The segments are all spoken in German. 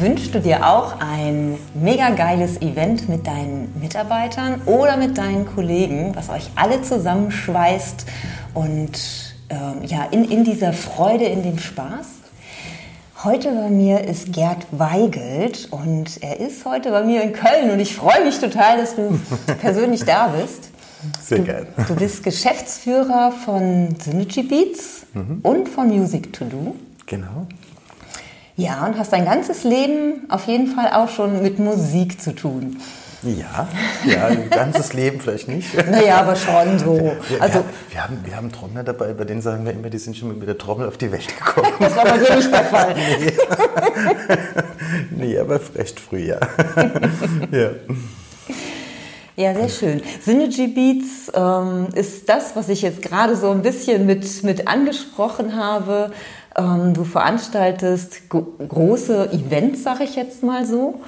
Wünschst du dir auch ein mega geiles Event mit deinen Mitarbeitern oder mit deinen Kollegen, was euch alle zusammenschweißt und ähm, ja, in, in dieser Freude, in dem Spaß? Heute bei mir ist Gerd Weigelt und er ist heute bei mir in Köln und ich freue mich total, dass du persönlich da bist. Sehr gerne. Du bist Geschäftsführer von Synergy Beats mhm. und von Music To Do. Genau. Ja, und hast dein ganzes Leben auf jeden Fall auch schon mit Musik zu tun. Ja, ja, ein ganzes Leben vielleicht nicht. Naja, aber schon so. Wir, also, wir, haben, wir haben Trommler dabei, bei denen sagen wir immer, die sind schon mit der Trommel auf die Welt gekommen. Das war bei dir nicht der Fall. Nee, nee aber recht früh, ja. ja. Ja, sehr schön. Synergy Beats ähm, ist das, was ich jetzt gerade so ein bisschen mit, mit angesprochen habe. Ähm, du veranstaltest große Events, sage ich jetzt mal so,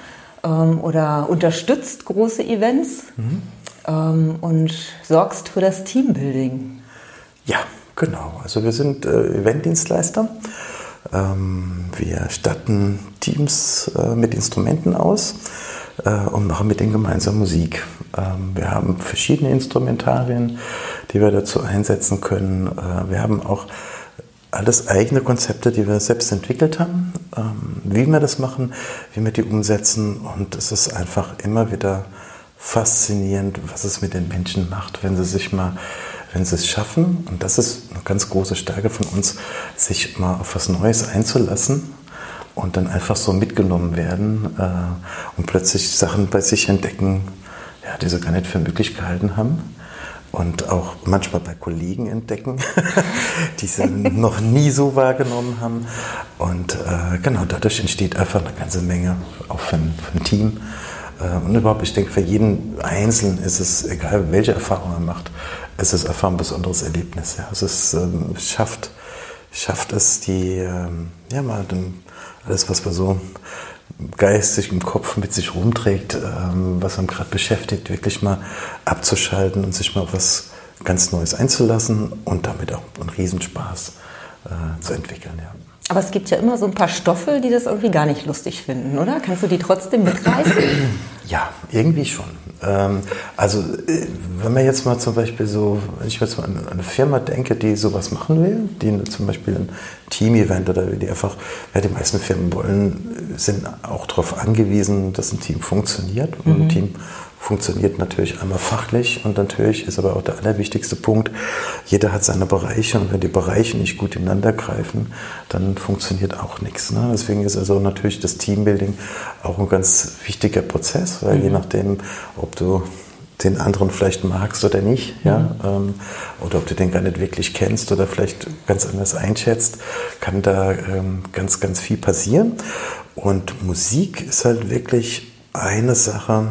ähm, oder unterstützt große Events mhm. ähm, und sorgst für das Teambuilding. Ja, genau. Also wir sind äh, Eventdienstleister. Wir statten Teams äh, mit Instrumenten aus äh, und machen mit denen gemeinsam Musik. Wir haben verschiedene Instrumentarien, die wir dazu einsetzen können. Wir haben auch alles eigene Konzepte, die wir selbst entwickelt haben, ähm, wie wir das machen, wie wir die umsetzen. Und es ist einfach immer wieder faszinierend, was es mit den Menschen macht, wenn sie sich mal, wenn sie es schaffen. Und das ist eine ganz große Stärke von uns, sich mal auf was Neues einzulassen und dann einfach so mitgenommen werden äh, und plötzlich Sachen bei sich entdecken, ja, die sie gar nicht für möglich gehalten haben und auch manchmal bei Kollegen entdecken, die sie noch nie so wahrgenommen haben. Und äh, genau dadurch entsteht einfach eine ganze Menge, auch für ein, für ein Team. Äh, und überhaupt, ich denke, für jeden Einzelnen ist es, egal welche Erfahrung er macht, ist es einfach ein besonderes Erlebnis. Ja. Also es ähm, schafft, schafft es, die, ähm, ja, mal den, alles, was wir so geistig im Kopf mit sich rumträgt, ähm, was einem gerade beschäftigt, wirklich mal abzuschalten und sich mal auf was ganz Neues einzulassen und damit auch einen Riesenspaß äh, zu entwickeln. Ja. Aber es gibt ja immer so ein paar Stoffe, die das irgendwie gar nicht lustig finden, oder? Kannst du die trotzdem mitreißen? Ja, irgendwie schon. Ähm, also, äh, wenn man jetzt mal zum Beispiel so, wenn ich jetzt mal an eine Firma denke, die sowas machen will, die zum Beispiel ein Team-Event oder die einfach, ja, die meisten Firmen wollen, sind auch darauf angewiesen, dass ein Team funktioniert. Und mhm. ein Team funktioniert natürlich einmal fachlich und natürlich ist aber auch der allerwichtigste Punkt, jeder hat seine Bereiche und wenn die Bereiche nicht gut ineinander greifen, dann funktioniert auch nichts. Ne? Deswegen ist also natürlich das Teambuilding auch ein ganz wichtiger Prozess, weil mhm. je nachdem, ob du den anderen vielleicht magst oder nicht, ja, mhm. ähm, oder ob du den gar nicht wirklich kennst oder vielleicht ganz anders einschätzt, kann da ähm, ganz, ganz viel passieren. Und Musik ist halt wirklich eine Sache,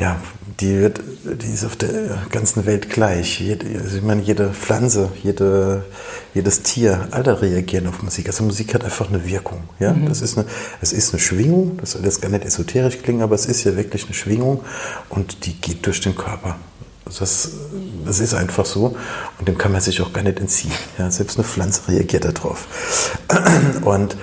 ja, die, wird, die ist auf der ganzen Welt gleich. Jede, also ich meine, jede Pflanze, jede, jedes Tier, alle reagieren auf Musik. Also Musik hat einfach eine Wirkung. Ja? Mhm. Das ist eine, es ist eine Schwingung, das soll jetzt gar nicht esoterisch klingen, aber es ist ja wirklich eine Schwingung und die geht durch den Körper. Das, das ist einfach so und dem kann man sich auch gar nicht entziehen. Ja? Selbst eine Pflanze reagiert darauf. Und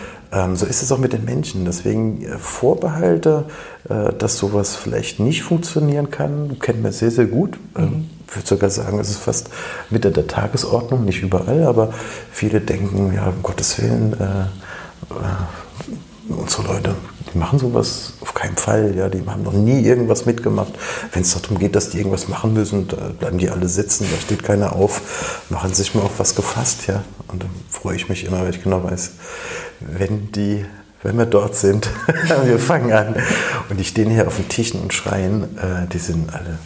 so ist es auch mit den Menschen. Deswegen äh, Vorbehalte, äh, dass sowas vielleicht nicht funktionieren kann, kennen wir sehr, sehr gut. Ähm, mhm. Ich würde sogar sagen, es ist fast Mitte der Tagesordnung, nicht überall, aber viele denken, ja, um Gottes Willen, äh, äh, unsere Leute, die machen sowas auf keinen Fall. Ja, die haben noch nie irgendwas mitgemacht. Wenn es darum geht, dass die irgendwas machen müssen, da bleiben die alle sitzen, da steht keiner auf, machen sich mal auf was gefasst. Ja, und dann freue ich mich immer, weil ich genau weiß, wenn die wenn wir dort sind, wir fangen an und die stehen hier auf den Tischen und schreien, äh, die sind alle,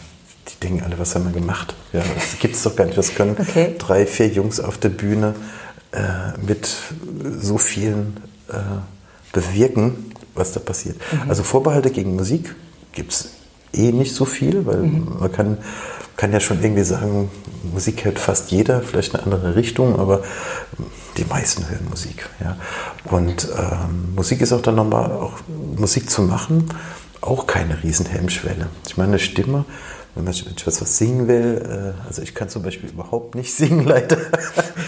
die denken alle, was haben wir gemacht? Ja, das gibt es doch gar nicht. Das können okay. drei, vier Jungs auf der Bühne äh, mit so vielen äh, bewirken, was da passiert. Mhm. Also Vorbehalte gegen Musik gibt es eh nicht so viel, weil mhm. man kann, kann ja schon irgendwie sagen, Musik hört fast jeder, vielleicht eine andere Richtung, aber die meisten hören Musik. Ja. Und ähm, Musik ist auch dann nochmal, auch Musik zu machen, auch keine riesen Hemmschwelle. Ich meine, eine Stimme wenn man etwas was singen will, äh, also ich kann zum Beispiel überhaupt nicht singen, leider.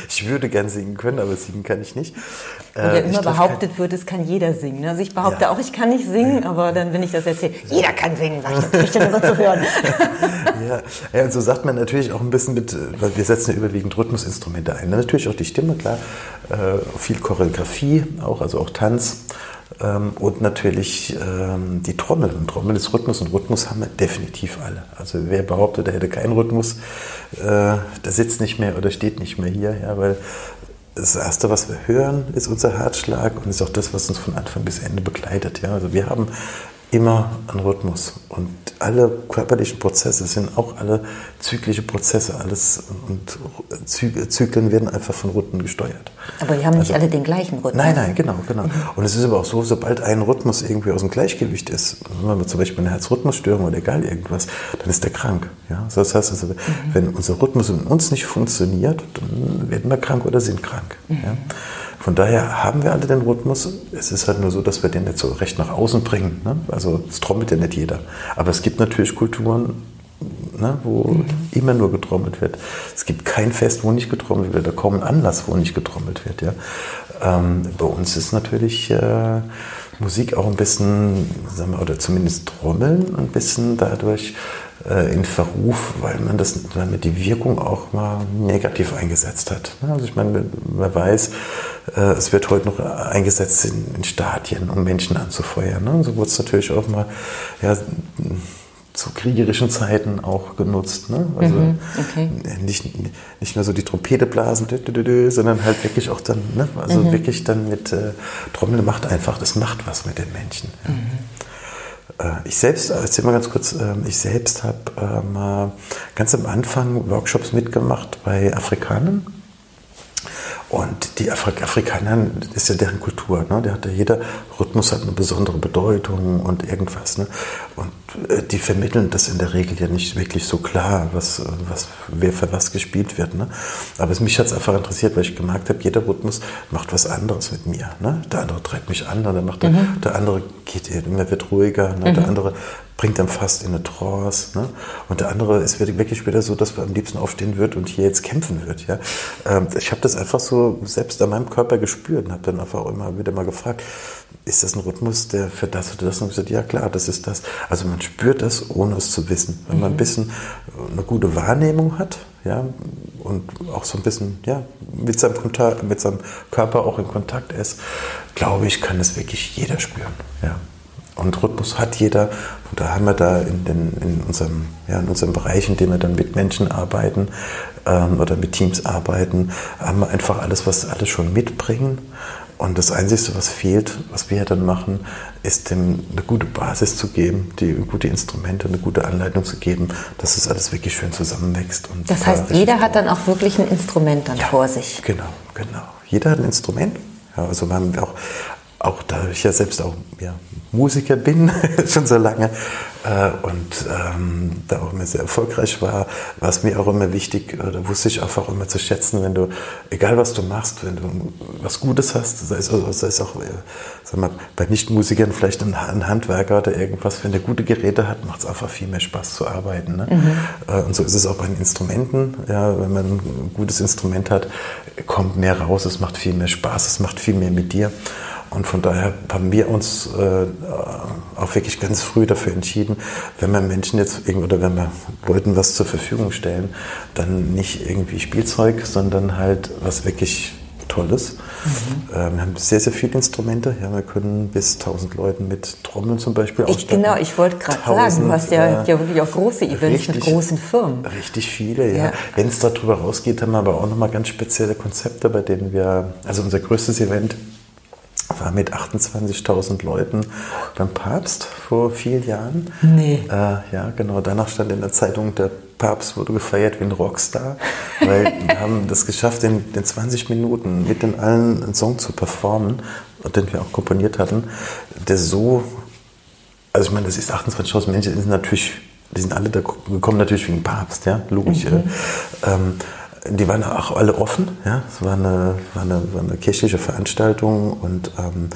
Ich würde gern singen können, aber singen kann ich nicht. Und ja äh, immer behauptet kein... wird, es kann jeder singen. Also ich behaupte ja. auch, ich kann nicht singen, aber dann, wenn ich das erzähle, jeder kann singen, sage ich, das nur zu hören. ja. ja, und so sagt man natürlich auch ein bisschen mit, weil wir setzen ja überwiegend Rhythmusinstrumente ein. Natürlich auch die Stimme, klar, äh, viel Choreografie auch, also auch Tanz. Ähm, und natürlich ähm, die Trommel. Und Trommel ist Rhythmus und Rhythmus haben wir definitiv alle. Also wer behauptet, er hätte keinen Rhythmus, äh, der sitzt nicht mehr oder steht nicht mehr hier, ja, weil das Erste, was wir hören, ist unser Herzschlag und ist auch das, was uns von Anfang bis Ende begleitet. Ja. Also wir haben immer ein Rhythmus. Und alle körperlichen Prozesse sind auch alle zyklische Prozesse. Alles und Zyklen werden einfach von Rhythmen gesteuert. Aber die haben nicht also, alle den gleichen Rhythmus. Nein, nein, genau, genau. Mhm. Und es ist aber auch so, sobald ein Rhythmus irgendwie aus dem Gleichgewicht ist, wenn wir zum Beispiel eine Herzrhythmusstörung oder egal irgendwas, dann ist der krank. Ja? Das heißt also, mhm. wenn unser Rhythmus in uns nicht funktioniert, dann werden wir krank oder sind krank. Mhm. Ja? Von daher haben wir alle den Rhythmus. Es ist halt nur so, dass wir den nicht so recht nach außen bringen. Ne? Also es trommelt ja nicht jeder. Aber es gibt natürlich Kulturen, ne, wo mhm. immer nur getrommelt wird. Es gibt kein Fest, wo nicht getrommelt wird, kaum einen Anlass, wo nicht getrommelt wird. Ja? Ähm, bei uns ist natürlich äh, Musik auch ein bisschen, sagen wir, oder zumindest Trommeln ein bisschen dadurch äh, in Verruf, weil man das, man die Wirkung auch mal negativ eingesetzt hat. Also ich meine, man weiß, äh, es wird heute noch eingesetzt in, in Stadien, um Menschen anzufeuern. Ne? So wurde es natürlich auch mal ja, zu kriegerischen Zeiten auch genutzt. Ne? Also mhm, okay. nicht, nicht nur so die Trompete blasen, sondern halt wirklich auch dann, ne? also mhm. wirklich dann mit äh, Trommel macht einfach, das macht was mit den Menschen. Ja. Mhm. Äh, ich selbst, erzähl mal ganz kurz, ähm, ich selbst habe ähm, ganz am Anfang Workshops mitgemacht bei Afrikanern und die Afrik Afrikaner, ist ja deren Kultur. Ne? Der hat ja, jeder Rhythmus hat eine besondere Bedeutung und irgendwas. Ne? Und äh, die vermitteln das in der Regel ja nicht wirklich so klar, was, was, wer für was gespielt wird. Ne? Aber es, mich hat es einfach interessiert, weil ich gemerkt habe, jeder Rhythmus macht was anderes mit mir. Ne? Der andere treibt mich an, der, macht mhm. der, der andere geht immer wird ruhiger, ne? mhm. der andere bringt dann fast in eine Trance. Ne? Und der andere ist wirklich wieder so, dass man am liebsten aufstehen wird und hier jetzt kämpfen wird. Ja? Ähm, ich habe das einfach so selbst an meinem Körper gespürt und habe dann einfach immer wieder mal gefragt, ist das ein Rhythmus, der für das oder das? Und gesagt, ja klar, das ist das. Also man spürt das, ohne es zu wissen. Wenn man ein mhm. bisschen eine gute Wahrnehmung hat, ja, und auch so ein bisschen, ja, mit seinem, Kontakt, mit seinem Körper auch in Kontakt ist, glaube ich, kann es wirklich jeder spüren. Ja. Und Rhythmus hat jeder. Und da haben wir da in, den, in, unserem, ja, in unserem Bereich, in dem wir dann mit Menschen arbeiten ähm, oder mit Teams arbeiten, haben wir einfach alles, was alle schon mitbringen. Und das Einzige, was fehlt, was wir dann machen, ist dem eine gute Basis zu geben, die gute Instrumente, eine gute Anleitung zu geben, dass es alles wirklich schön zusammenwächst. Und das heißt, jeder hat dann auch wirklich ein Instrument dann ja, vor sich. Genau, genau. Jeder hat ein Instrument. Ja, also wir haben auch auch da ich ja selbst auch ja, Musiker bin, schon so lange, äh, und ähm, da auch immer sehr erfolgreich war, war es mir auch immer wichtig, äh, da wusste ich einfach immer zu schätzen, wenn du, egal was du machst, wenn du was Gutes hast, sei es, sei es auch, äh, sag mal, bei Nichtmusikern vielleicht ein, ein Handwerker oder irgendwas, wenn der gute Geräte hat, macht es einfach viel mehr Spaß zu arbeiten. Ne? Mhm. Äh, und so ist es auch bei den Instrumenten. Ja, wenn man ein gutes Instrument hat, kommt mehr raus, es macht viel mehr Spaß, es macht viel mehr mit dir. Und von daher haben wir uns äh, auch wirklich ganz früh dafür entschieden, wenn wir Menschen jetzt oder wenn wir Leuten was zur Verfügung stellen, dann nicht irgendwie Spielzeug, sondern halt was wirklich Tolles. Mhm. Äh, wir haben sehr, sehr viele Instrumente. Ja, wir können bis 1000 Leuten mit Trommeln zum Beispiel ich, Genau, ich wollte gerade sagen, du hast ja, äh, ja wirklich auch große Events richtig, mit großen Firmen. Richtig viele, ja. ja. Wenn es darüber rausgeht, haben wir aber auch nochmal ganz spezielle Konzepte, bei denen wir, also unser größtes Event war mit 28.000 Leuten beim Papst vor vielen Jahren. Nee. Äh, ja, genau. Danach stand in der Zeitung, der Papst wurde gefeiert wie ein Rockstar, weil wir haben das geschafft, in den 20 Minuten mit den allen einen Song zu performen, den wir auch komponiert hatten, der so, also ich meine, das ist 28.000 Menschen, die sind natürlich, die sind alle da gekommen natürlich wegen Papst, ja, logisch. Mhm. Ähm, die waren auch alle offen. Ja? Es war eine, war eine, war eine kirchliche Veranstaltung und ähm,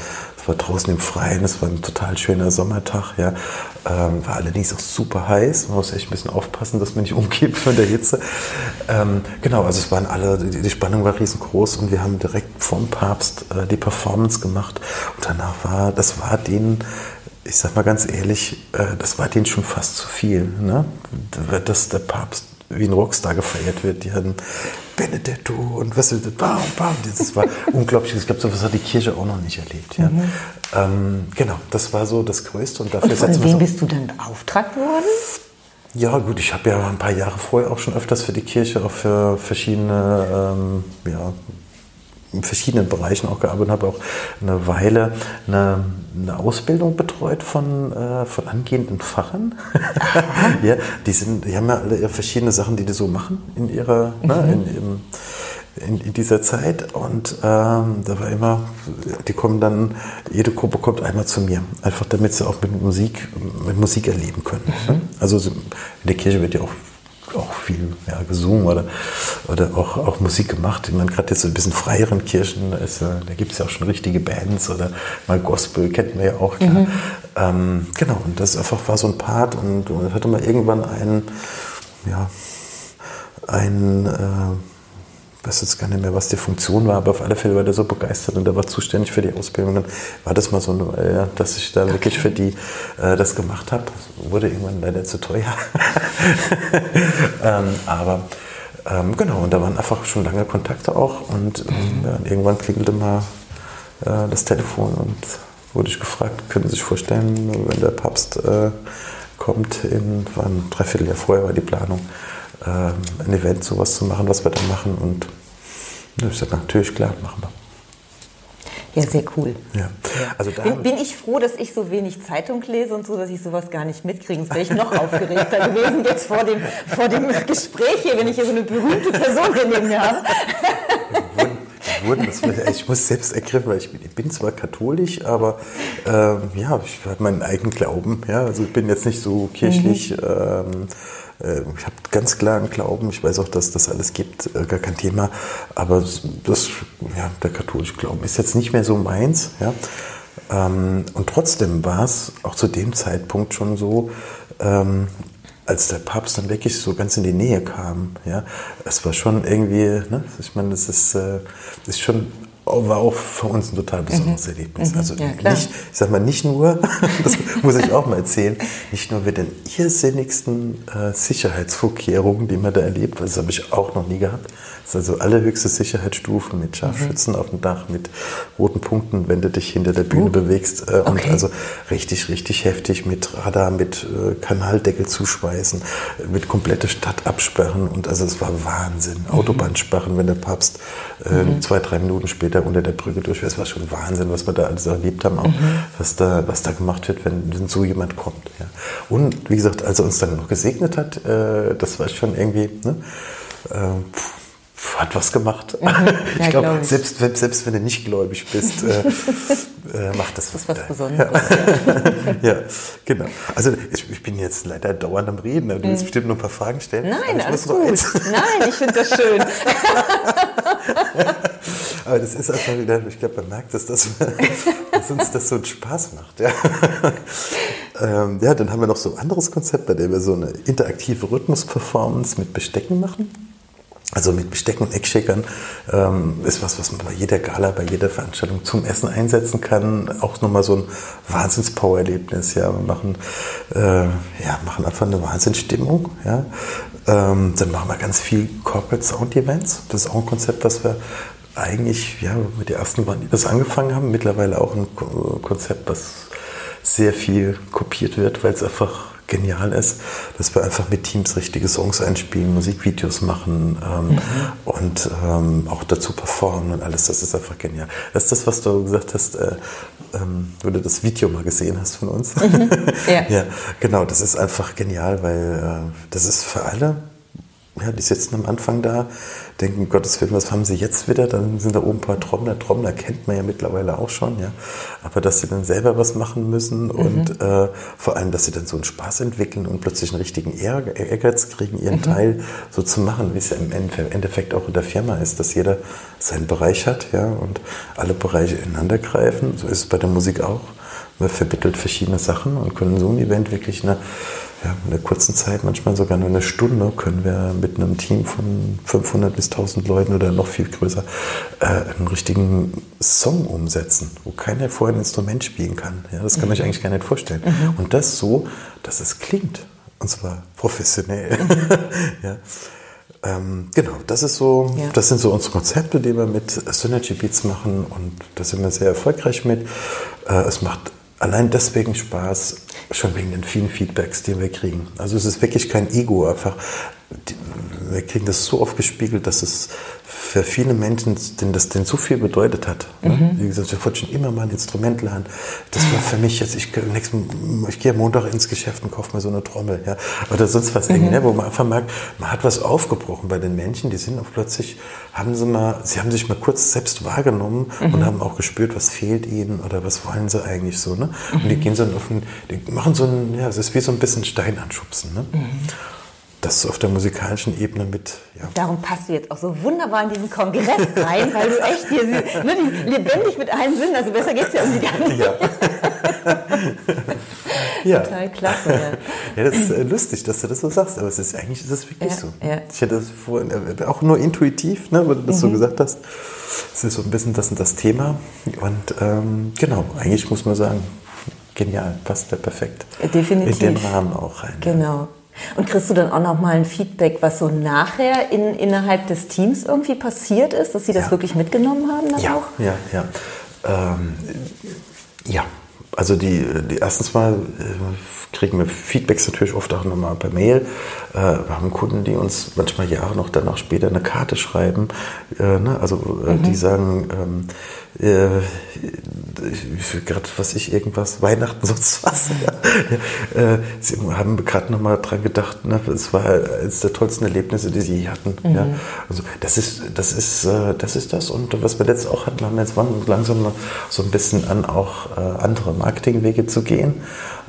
war draußen im Freien, es war ein total schöner Sommertag, ja. Ähm, war allerdings auch super heiß. Man muss echt ein bisschen aufpassen, dass man nicht umkippt von der Hitze. Ähm, genau, also es waren alle, die, die, Spannung war riesengroß und wir haben direkt vom Papst äh, die Performance gemacht. Und danach war, das war denen, ich sag mal ganz ehrlich, äh, das war denen schon fast zu viel. Ne? Dass der Papst wie ein Rockstar gefeiert wird. Die hatten Benedetto und was ist das? Bam, bam. Das war unglaublich. Ich glaube, sowas hat die Kirche auch noch nicht erlebt. Ja. Mhm. Ähm, genau, das war so das Größte. Und, dafür und von wem so bist du dann beauftragt worden? Ja, gut, ich habe ja ein paar Jahre vorher auch schon öfters für die Kirche, auch für verschiedene ähm, ja, in verschiedenen Bereichen auch gearbeitet, habe auch eine Weile eine, eine Ausbildung betreut von, äh, von angehenden Pfarrern. ja, die, sind, die haben ja alle verschiedene Sachen, die die so machen in ihrer, ne, mhm. ne, in, in, in, in, dieser Zeit. Und ähm, da war immer, die kommen dann, jede Gruppe kommt einmal zu mir, einfach damit sie auch mit Musik, mit Musik erleben können. Mhm. Also in der Kirche wird ja auch auch viel ja, gesungen oder, oder auch, auch Musik gemacht. Ich meine, gerade jetzt so ein bisschen freieren Kirchen, da, ist, da gibt es ja auch schon richtige Bands oder mal Gospel, kennt man ja auch. Mhm. Ähm, genau, und das einfach war so ein Part und, und hatte mal irgendwann einen, ja, ein, äh, weiß jetzt gar nicht mehr, was die Funktion war, aber auf alle Fälle war der so begeistert und der war zuständig für die Ausbildung. Dann war das mal so, äh, dass ich da wirklich für die äh, das gemacht habe. Wurde irgendwann leider zu teuer. ähm, aber ähm, genau, und da waren einfach schon lange Kontakte auch und ähm, ja, irgendwann klingelte mal äh, das Telefon und wurde ich gefragt, können Sie sich vorstellen, wenn der Papst äh, kommt, in, war ein Dreivierteljahr vorher war die Planung, ein Event, sowas zu machen, was wir da machen. Und ich sage, natürlich, klar, machen wir. Ja, sehr cool. Ja. Also bin, bin, ich froh, dass ich so wenig Zeitung lese und so, dass ich sowas gar nicht mitkriege. Sonst wäre ich noch aufgeregter gewesen jetzt vor dem, vor dem Gespräch hier, wenn ich hier so eine berühmte Person neben mir habe. Ich muss selbst ergriffen, weil ich bin, ich bin zwar katholisch, aber ähm, ja, ich habe meinen eigenen Glauben. Ja, also ich bin jetzt nicht so kirchlich. Mhm. Ähm, äh, ich habe ganz klar einen Glauben, ich weiß auch, dass das alles gibt, äh, gar kein Thema, aber das, ja, der katholische Glauben ist jetzt nicht mehr so meins. Ja. Ähm, und trotzdem war es auch zu dem Zeitpunkt schon so, ähm, als der Papst dann wirklich so ganz in die Nähe kam, ja, es war schon irgendwie, ne, ich meine, das ist, äh, ist schon war auch für uns ein total besonderes mhm. Erlebnis. Mhm. Also ja, nicht, ich sag mal, nicht nur, das muss ich auch mal erzählen, nicht nur mit den irrsinnigsten äh, Sicherheitsvorkehrungen, die man da erlebt, das habe ich auch noch nie gehabt, das ist also allerhöchste Sicherheitsstufe mit Scharfschützen mhm. auf dem Dach, mit roten Punkten, wenn du dich hinter der Bühne uh. bewegst. Äh, okay. Und also richtig, richtig heftig mit Radar, mit äh, Kanaldeckel zuschweißen, mit komplette Stadt absperren. Und also es war Wahnsinn. Mhm. Autobahnsperren, wenn der Papst äh, mhm. zwei, drei Minuten später unter der Brücke durchfährt. Es war schon Wahnsinn, was wir da alles erlebt haben, auch mhm. was, da, was da gemacht wird, wenn, wenn so jemand kommt. Ja. Und wie gesagt, als er uns dann noch gesegnet hat, äh, das war schon irgendwie, ne, äh, hat was gemacht. Mhm. Ja, ich glaube, glaub selbst, selbst wenn du nicht gläubig bist, äh, äh, macht das was. Das ist was Besonderes. Ja. ja. genau. Also ich, ich, bin jetzt leider dauernd am Reden. Du willst mhm. bestimmt noch ein paar Fragen stellen. Nein, alles gut. Nein, ich finde das schön. Aber das ist einfach wieder, ich glaube, man merkt, dass, das, dass uns das so einen Spaß macht. Ja. Ähm, ja, dann haben wir noch so ein anderes Konzept, bei dem wir so eine interaktive Rhythmus-Performance mit Bestecken machen. Also mit Besteck und Eckschickern ähm, ist was, was man bei jeder Gala, bei jeder Veranstaltung zum Essen einsetzen kann. Auch nochmal so ein Wahnsinns-Power-Erlebnis. Ja. Wir machen, äh, ja, machen einfach eine Wahnsinnsstimmung. Ja. Ähm, dann machen wir ganz viel Corporate Sound Events. Das ist auch ein Konzept, was wir eigentlich, ja, mit den ersten waren, die das angefangen haben. Mittlerweile auch ein Konzept, was sehr viel kopiert wird, weil es einfach genial ist, dass wir einfach mit Teams richtige Songs einspielen, Musikvideos machen ähm, mhm. und ähm, auch dazu performen und alles. Das ist einfach genial. Das ist das, was du gesagt hast, äh, ähm, wo du das Video mal gesehen hast von uns. Mhm. Ja. ja. genau. Das ist einfach genial, weil äh, das ist für alle ja, die sitzen am Anfang da, denken, Gottes Willen, was haben sie jetzt wieder? Dann sind da oben ein paar Trommler. Trommler kennt man ja mittlerweile auch schon, ja. Aber dass sie dann selber was machen müssen und mhm. äh, vor allem, dass sie dann so einen Spaß entwickeln und plötzlich einen richtigen Ehrgeiz kriegen, ihren mhm. Teil so zu machen, wie es ja im Endeffekt auch in der Firma ist, dass jeder seinen Bereich hat, ja, und alle Bereiche ineinander greifen. So ist es bei der Musik auch. Man vermittelt verschiedene Sachen und können so ein Event wirklich eine ja, in einer kurzen Zeit, manchmal sogar nur eine Stunde, können wir mit einem Team von 500 bis 1000 Leuten oder noch viel größer äh, einen richtigen Song umsetzen, wo keiner vorher ein Instrument spielen kann. Ja, das kann man sich mhm. eigentlich gar nicht vorstellen. Mhm. Und das so, dass es klingt. Und zwar professionell. Mhm. ja. Ähm, genau, das ist so, ja. das sind so unsere Konzepte, die wir mit Synergy Beats machen und da sind wir sehr erfolgreich mit. Äh, es macht allein deswegen Spaß, schon wegen den vielen Feedbacks, die wir kriegen. Also es ist wirklich kein Ego, einfach wir kriegen das so oft gespiegelt, dass es für viele Menschen denn das denn so viel bedeutet hat. Ne? Mhm. Wie gesagt, ich wollte schon immer mal ein Instrument lernen. Das war für mich jetzt, ich, nächsten, ich gehe am Montag ins Geschäft und kaufe mir so eine Trommel. Ja? Oder sonst was, mhm. ne? wo man einfach merkt, man hat was aufgebrochen bei den Menschen, die sind auch plötzlich, haben sie mal, sie haben sich mal kurz selbst wahrgenommen mhm. und haben auch gespürt, was fehlt ihnen oder was wollen sie eigentlich so. Ne? Und die mhm. gehen so auf ein, die machen so ein, ja, es ist wie so ein bisschen Stein anschubsen. Ne? Das auf der musikalischen Ebene mit. Ja. Darum passt du jetzt auch so wunderbar in diesen Kongress rein, weil du echt hier ne, lebendig mit allen Sinn, also besser geht es ja um die ganze. Ja. ja. Total klasse. Ja. ja, das ist äh, lustig, dass du das so sagst, aber es ist eigentlich ist es wirklich ja, so. Ja. Ich hätte das vorhin, äh, auch nur intuitiv, ne, weil du das mhm. so gesagt hast. Es ist so ein bisschen das und das Thema. Und ähm, genau, eigentlich muss man sagen, genial, passt da perfekt. Definitiv. In den Rahmen auch rein. Genau. Und kriegst du dann auch noch mal ein Feedback, was so nachher in, innerhalb des Teams irgendwie passiert ist, dass sie das ja. wirklich mitgenommen haben? Dann ja, auch? ja, ja. Ähm, ja, also die, die erstens mal äh, kriegen wir Feedbacks natürlich oft auch nochmal per Mail. Äh, wir haben Kunden, die uns manchmal Jahre noch danach später eine Karte schreiben. Äh, ne? Also äh, mhm. die sagen, ähm, äh, gerade was ich irgendwas, Weihnachten, sonst was. Ja. Äh, sie haben gerade nochmal dran gedacht, ne? es war eines der tollsten Erlebnisse, die sie je hatten. Mhm. Ja. Also das ist, das ist, äh, das ist das. Und was wir jetzt auch hatten, haben wir jetzt langsam so ein bisschen an, auch andere Marketingwege zu gehen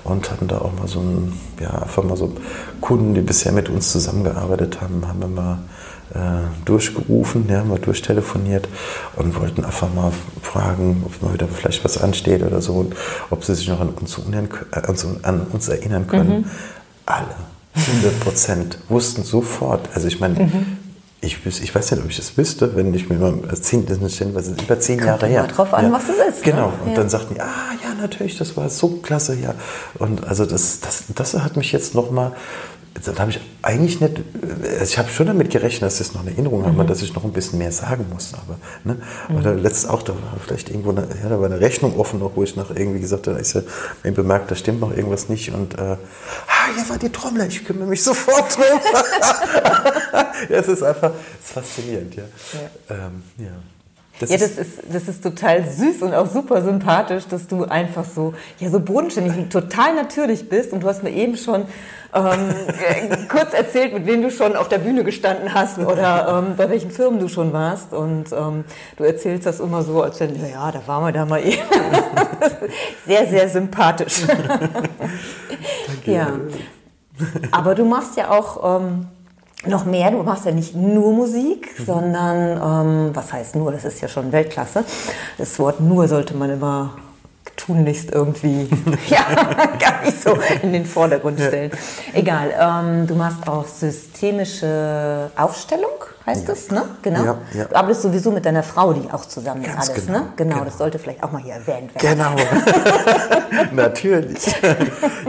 und hatten da auch mal so ein, ja, einfach mal so Kunden, die bisher mit uns zusammengearbeitet haben, haben wir mal äh, durchgerufen, ja, mal durchtelefoniert und wollten einfach mal fragen, ob mal wieder vielleicht was ansteht oder so und ob sie sich noch an uns, äh, an uns erinnern können. Mhm. Alle, 100 Prozent, wussten sofort. Also ich meine, mhm. Ich, ich, weiß nicht, ob ich das wüsste, wenn ich mir mal zehn, das ist über zehn Kommt Jahre her. Kommt drauf an, ja. was es ist. Ne? Genau. Ne? Und ja. dann sagten die, ah ja, natürlich, das war so klasse, ja. Und also das, das, das hat mich jetzt nochmal dann habe ich eigentlich nicht, also ich habe schon damit gerechnet, dass ich noch eine Erinnerung habe, mhm. dass ich noch ein bisschen mehr sagen muss. Aber, ne? Mhm. aber letztes auch, da war vielleicht irgendwo eine, ja, da war eine Rechnung offen noch, wo ich noch irgendwie gesagt habe, ich habe ja bemerkt, da stimmt noch irgendwas nicht und äh, ah, hier war die Trommel, ich kümmere mich sofort drum. ja, es ist einfach, es ist faszinierend, ja. ja. Ähm, ja. Das ja, das ist, das ist total süß und auch super sympathisch, dass du einfach so, ja, so bodenständig und total natürlich bist. Und du hast mir eben schon ähm, kurz erzählt, mit wem du schon auf der Bühne gestanden hast oder ähm, bei welchen Firmen du schon warst. Und ähm, du erzählst das immer so, als wenn, ja, da waren wir da mal eben. sehr, sehr sympathisch. Danke. Ja. Aber du machst ja auch ähm, noch mehr. Du machst ja nicht nur Musik, mhm. sondern, ähm, was heißt nur, das ist ja schon Weltklasse. Das Wort nur sollte man immer tunlichst irgendwie ja, gar nicht so in den Vordergrund stellen. Egal, ähm, du machst auch systemische Aufstellung heißt ja. das, ne? Genau. Ja, ja. Du arbeitest sowieso mit deiner Frau, die auch zusammen ist alles, genau, ne? Genau, genau, das sollte vielleicht auch mal hier erwähnt werden. Genau. Natürlich.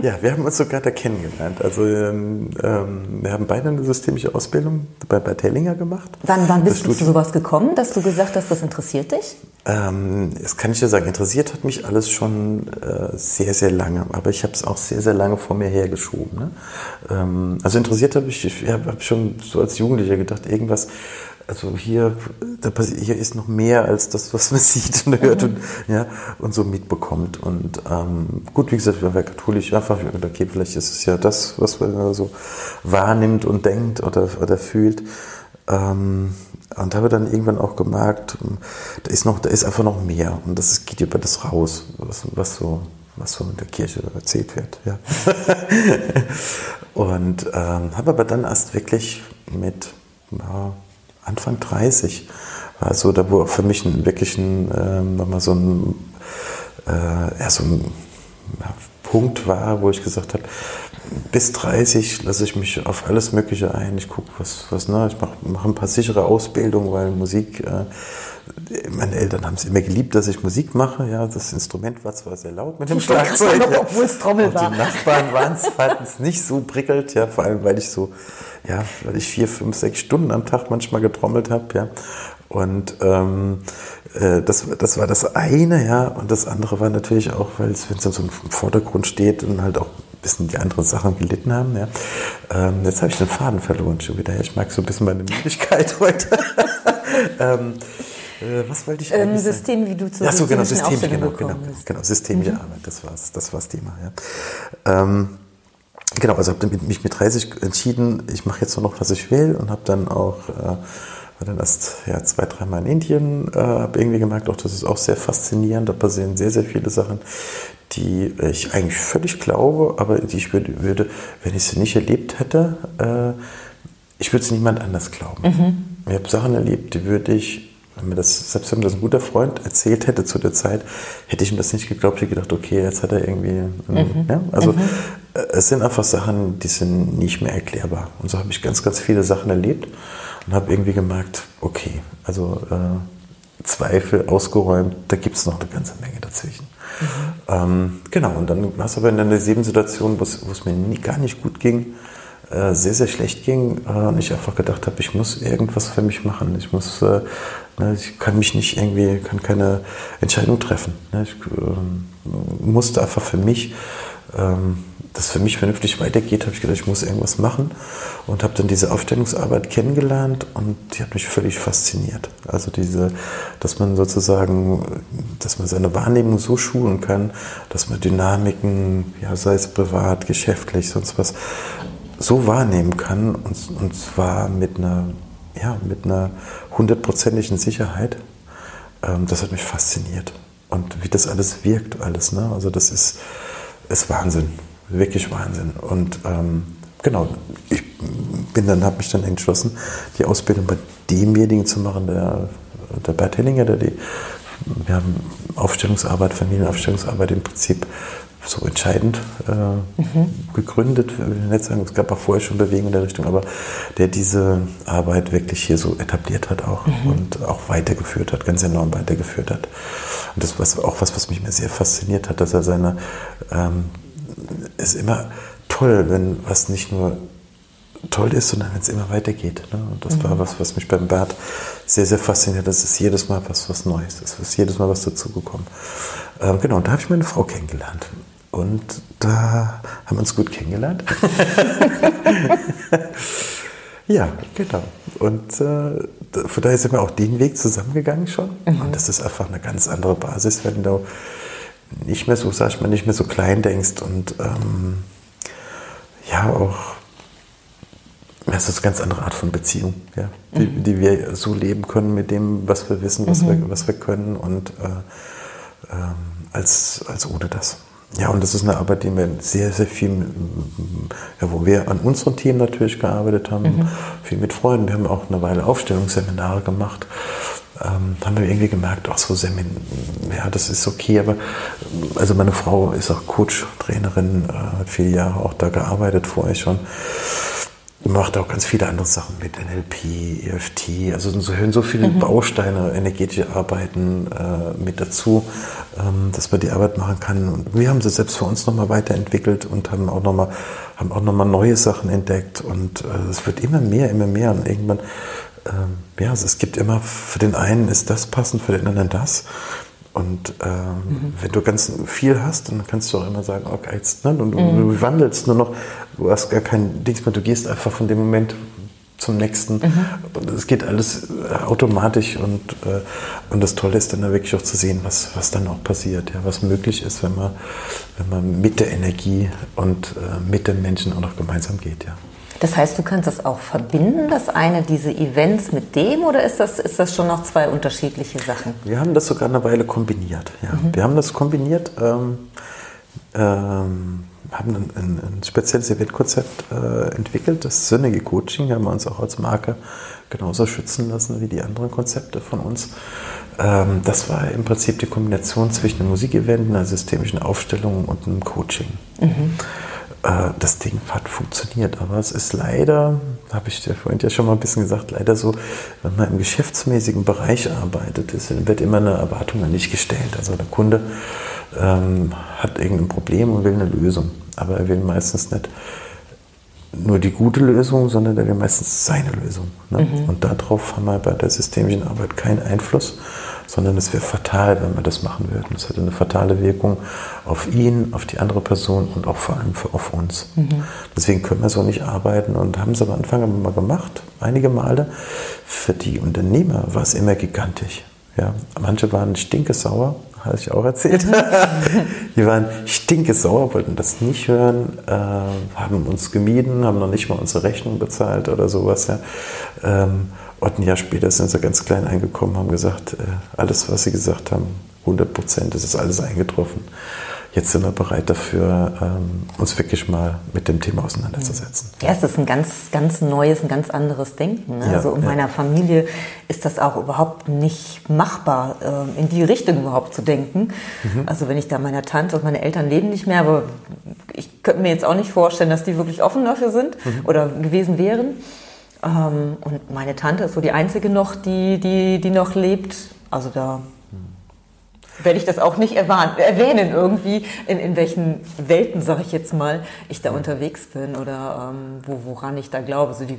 ja, wir haben uns sogar da kennengelernt. Also ähm, ähm, wir haben beide eine systemische Ausbildung bei, bei Tellinger gemacht. Wann, wann bist du zu sowas gekommen, dass du gesagt hast, das interessiert dich? Ähm, das kann ich dir sagen, interessiert hat mich alles schon äh, sehr, sehr lange. Aber ich habe es auch sehr, sehr lange vor mir hergeschoben. Ne? Ähm, also interessiert habe ich, ich habe schon so als Jugendlicher gedacht, irgendwas also hier, da hier ist noch mehr als das, was man sieht und hört mhm. und, ja, und so mitbekommt. Und ähm, gut, wie gesagt, wer katholisch einfach, okay, vielleicht ist es ja das, was man so wahrnimmt und denkt oder, oder fühlt. Ähm, und habe dann irgendwann auch gemerkt, da ist noch, da ist einfach noch mehr und das geht über das raus, was, was so, was so in der Kirche erzählt wird. Ja. und ähm, habe aber dann erst wirklich mit ja, Anfang 30 war so, da wo für mich ein, wirklich ein, äh, so ein, äh, ja, so ein ja, Punkt war, wo ich gesagt habe, bis 30 lasse ich mich auf alles Mögliche ein. Ich gucke, was, was, ne, ich mache mach ein paar sichere Ausbildungen, weil Musik, äh, meine Eltern haben es immer geliebt, dass ich Musik mache. Ja, das Instrument war zwar sehr laut mit dem Schlagzeug, ja. obwohl es Trommel war. Die Nachbarn fanden es nicht so prickelt, ja, vor allem weil ich so, ja, weil ich vier, fünf, sechs Stunden am Tag manchmal getrommelt habe, ja. Und ähm, äh, das, das war das eine, ja. Und das andere war natürlich auch, weil es, wenn es so im Vordergrund steht und halt auch ein bisschen die anderen Sachen gelitten haben, ja. Ähm, jetzt habe ich den Faden verloren schon wieder. Ich mag so ein bisschen meine Müdigkeit heute. ähm, äh, was wollte ich ähm, System, wie du zu ja, so, genau, System, genau, genau, genau, systemische mhm. Arbeit, das war das war's Thema. Ja. Ähm, genau, also habe mich mit 30 entschieden, ich mache jetzt nur noch, was ich will und habe dann auch äh, war dann erst ja, zwei, dreimal in Indien, äh, habe irgendwie gemerkt, auch das ist auch sehr faszinierend. Da passieren sehr, sehr viele Sachen, die ich eigentlich völlig glaube, aber die ich würde, würde wenn ich sie nicht erlebt hätte, äh, ich würde es niemand anders glauben. Mhm. Ich habe Sachen erlebt, die würde ich, wenn mir das, selbst wenn mir das ein guter Freund erzählt hätte zu der Zeit, hätte ich ihm das nicht geglaubt. Ich hätte gedacht, okay, jetzt hat er irgendwie. Mhm. Ja, also mhm. es sind einfach Sachen, die sind nicht mehr erklärbar. Und so habe ich ganz, ganz viele Sachen erlebt und habe irgendwie gemerkt, okay, also äh, Zweifel ausgeräumt, da gibt es noch eine ganze Menge dazwischen. Mhm. Ähm, genau, und dann war es aber in einer Situation, wo es mir nie, gar nicht gut ging, äh, sehr, sehr schlecht ging äh, und ich einfach gedacht habe, ich muss irgendwas für mich machen. Ich muss, äh, ne, ich kann mich nicht irgendwie, kann keine Entscheidung treffen. Ne? Ich ähm, musste einfach für mich ähm, das für mich vernünftig weitergeht, habe ich gedacht, ich muss irgendwas machen und habe dann diese Aufstellungsarbeit kennengelernt und die hat mich völlig fasziniert. Also diese, dass man sozusagen, dass man seine Wahrnehmung so schulen kann, dass man Dynamiken, ja, sei es privat, geschäftlich, sonst was, so wahrnehmen kann und, und zwar mit einer, ja, mit einer hundertprozentigen Sicherheit. Ähm, das hat mich fasziniert. Und wie das alles wirkt, alles, ne? Also das ist, ist Wahnsinn wirklich Wahnsinn. Und ähm, genau, ich bin dann, habe mich dann entschlossen, die Ausbildung bei demjenigen zu machen, der, der Bert Hellinger, der die, wir haben Aufstellungsarbeit, Familienaufstellungsarbeit im Prinzip so entscheidend äh, mhm. gegründet, will ich nicht sagen, es gab auch vorher schon Bewegungen in der Richtung, aber der diese Arbeit wirklich hier so etabliert hat auch mhm. und auch weitergeführt hat, ganz enorm weitergeführt hat. Und das war auch was, was mich mir sehr fasziniert hat, dass er seine ähm, ist immer toll, wenn was nicht nur toll ist, sondern wenn es immer weitergeht. Ne? Und das mhm. war was, was mich beim Bert sehr, sehr fasziniert. Das ist jedes Mal was, was Neues. Es ist jedes Mal was dazugekommen. Ähm, genau, und da habe ich meine Frau kennengelernt. Und da haben wir uns gut kennengelernt. ja, genau. Und äh, von daher sind wir auch den Weg zusammengegangen schon. Mhm. Und das ist einfach eine ganz andere Basis, wenn du nicht mehr so, sag ich mal, nicht mehr so klein denkst und ähm, ja auch es ist eine ganz andere Art von Beziehung, ja, die, mhm. die, wir so leben können mit dem, was wir wissen, was, mhm. wir, was wir können und äh, äh, als, als ohne das. Ja, und das ist eine Arbeit, die wir sehr, sehr viel, ja, wo wir an unserem Team natürlich gearbeitet haben, mhm. viel mit Freunden. Wir haben auch eine Weile Aufstellungsseminare gemacht ähm, haben wir irgendwie gemerkt, ach so Semin, ja, das ist okay, aber also meine Frau ist auch Coach, Trainerin, äh, hat viele Jahre auch da gearbeitet vorher schon. Macht auch ganz viele andere Sachen mit NLP, EFT, also so hören so viele mhm. Bausteine, energetische Arbeiten äh, mit dazu, ähm, dass man die Arbeit machen kann. Und wir haben sie selbst für uns nochmal weiterentwickelt und haben auch nochmal haben auch noch mal neue Sachen entdeckt und äh, es wird immer mehr, immer mehr und irgendwann ähm, ja, also es gibt immer, für den einen ist das passend, für den anderen das. Und ähm, mhm. wenn du ganz viel hast, dann kannst du auch immer sagen, okay, jetzt, ne, und du, mhm. du wandelst nur noch, du hast gar kein Dings mehr, du gehst einfach von dem Moment zum nächsten. Mhm. Und es geht alles äh, automatisch und, äh, und das Tolle ist dann da wirklich auch zu sehen, was, was dann auch passiert, ja, was möglich ist, wenn man, wenn man mit der Energie und äh, mit den Menschen auch noch gemeinsam geht. Ja. Das heißt, du kannst das auch verbinden, das eine, diese Events mit dem, oder ist das, ist das schon noch zwei unterschiedliche Sachen? Wir haben das sogar eine Weile kombiniert. Ja. Mhm. Wir haben das kombiniert. Ähm, ähm, haben ein, ein, ein spezielles Eventkonzept äh, entwickelt, das Synergy Coaching, haben wir uns auch als Marke genauso schützen lassen wie die anderen Konzepte von uns. Ähm, das war im Prinzip die Kombination zwischen einem Musikevent, einer systemischen Aufstellung und einem Coaching. Mhm. Äh, das Ding hat funktioniert, aber es ist leider, habe ich dir vorhin ja schon mal ein bisschen gesagt, leider so, wenn man im geschäftsmäßigen Bereich arbeitet, ist, wird immer eine Erwartung an dich gestellt. Also der Kunde ähm, hat irgendein Problem und will eine Lösung. Aber er will meistens nicht nur die gute Lösung, sondern er will meistens seine Lösung. Ne? Mhm. Und darauf haben wir bei der systemischen Arbeit keinen Einfluss, sondern es wäre fatal, wenn wir das machen würden. Es hätte eine fatale Wirkung auf ihn, auf die andere Person und auch vor allem für, auf uns. Mhm. Deswegen können wir so nicht arbeiten und haben es am Anfang mal gemacht, einige Male. Für die Unternehmer war es immer gigantisch. Ja, manche waren stinkesauer, habe ich auch erzählt. die waren stinkesauer, wollten das nicht hören, äh, haben uns gemieden, haben noch nicht mal unsere Rechnung bezahlt oder sowas. Ja. Ähm, und ein Jahr später sind sie ganz klein eingekommen, haben gesagt, äh, alles, was sie gesagt haben, 100 Prozent, das ist alles eingetroffen jetzt sind wir bereit dafür, ähm, uns wirklich mal mit dem Thema auseinanderzusetzen. Ja, es ist ein ganz, ganz neues, ein ganz anderes Denken. Ne? Ja, also in ja. meiner Familie ist das auch überhaupt nicht machbar, ähm, in die Richtung überhaupt zu denken. Mhm. Also wenn ich da meiner Tante und meine Eltern leben nicht mehr, aber ich könnte mir jetzt auch nicht vorstellen, dass die wirklich offen dafür sind mhm. oder gewesen wären. Ähm, und meine Tante ist so die einzige noch, die, die, die noch lebt. Also da werde ich das auch nicht erwähnen irgendwie, in, in welchen Welten, sage ich jetzt mal, ich da unterwegs bin oder ähm, wo, woran ich da glaube. Also, die,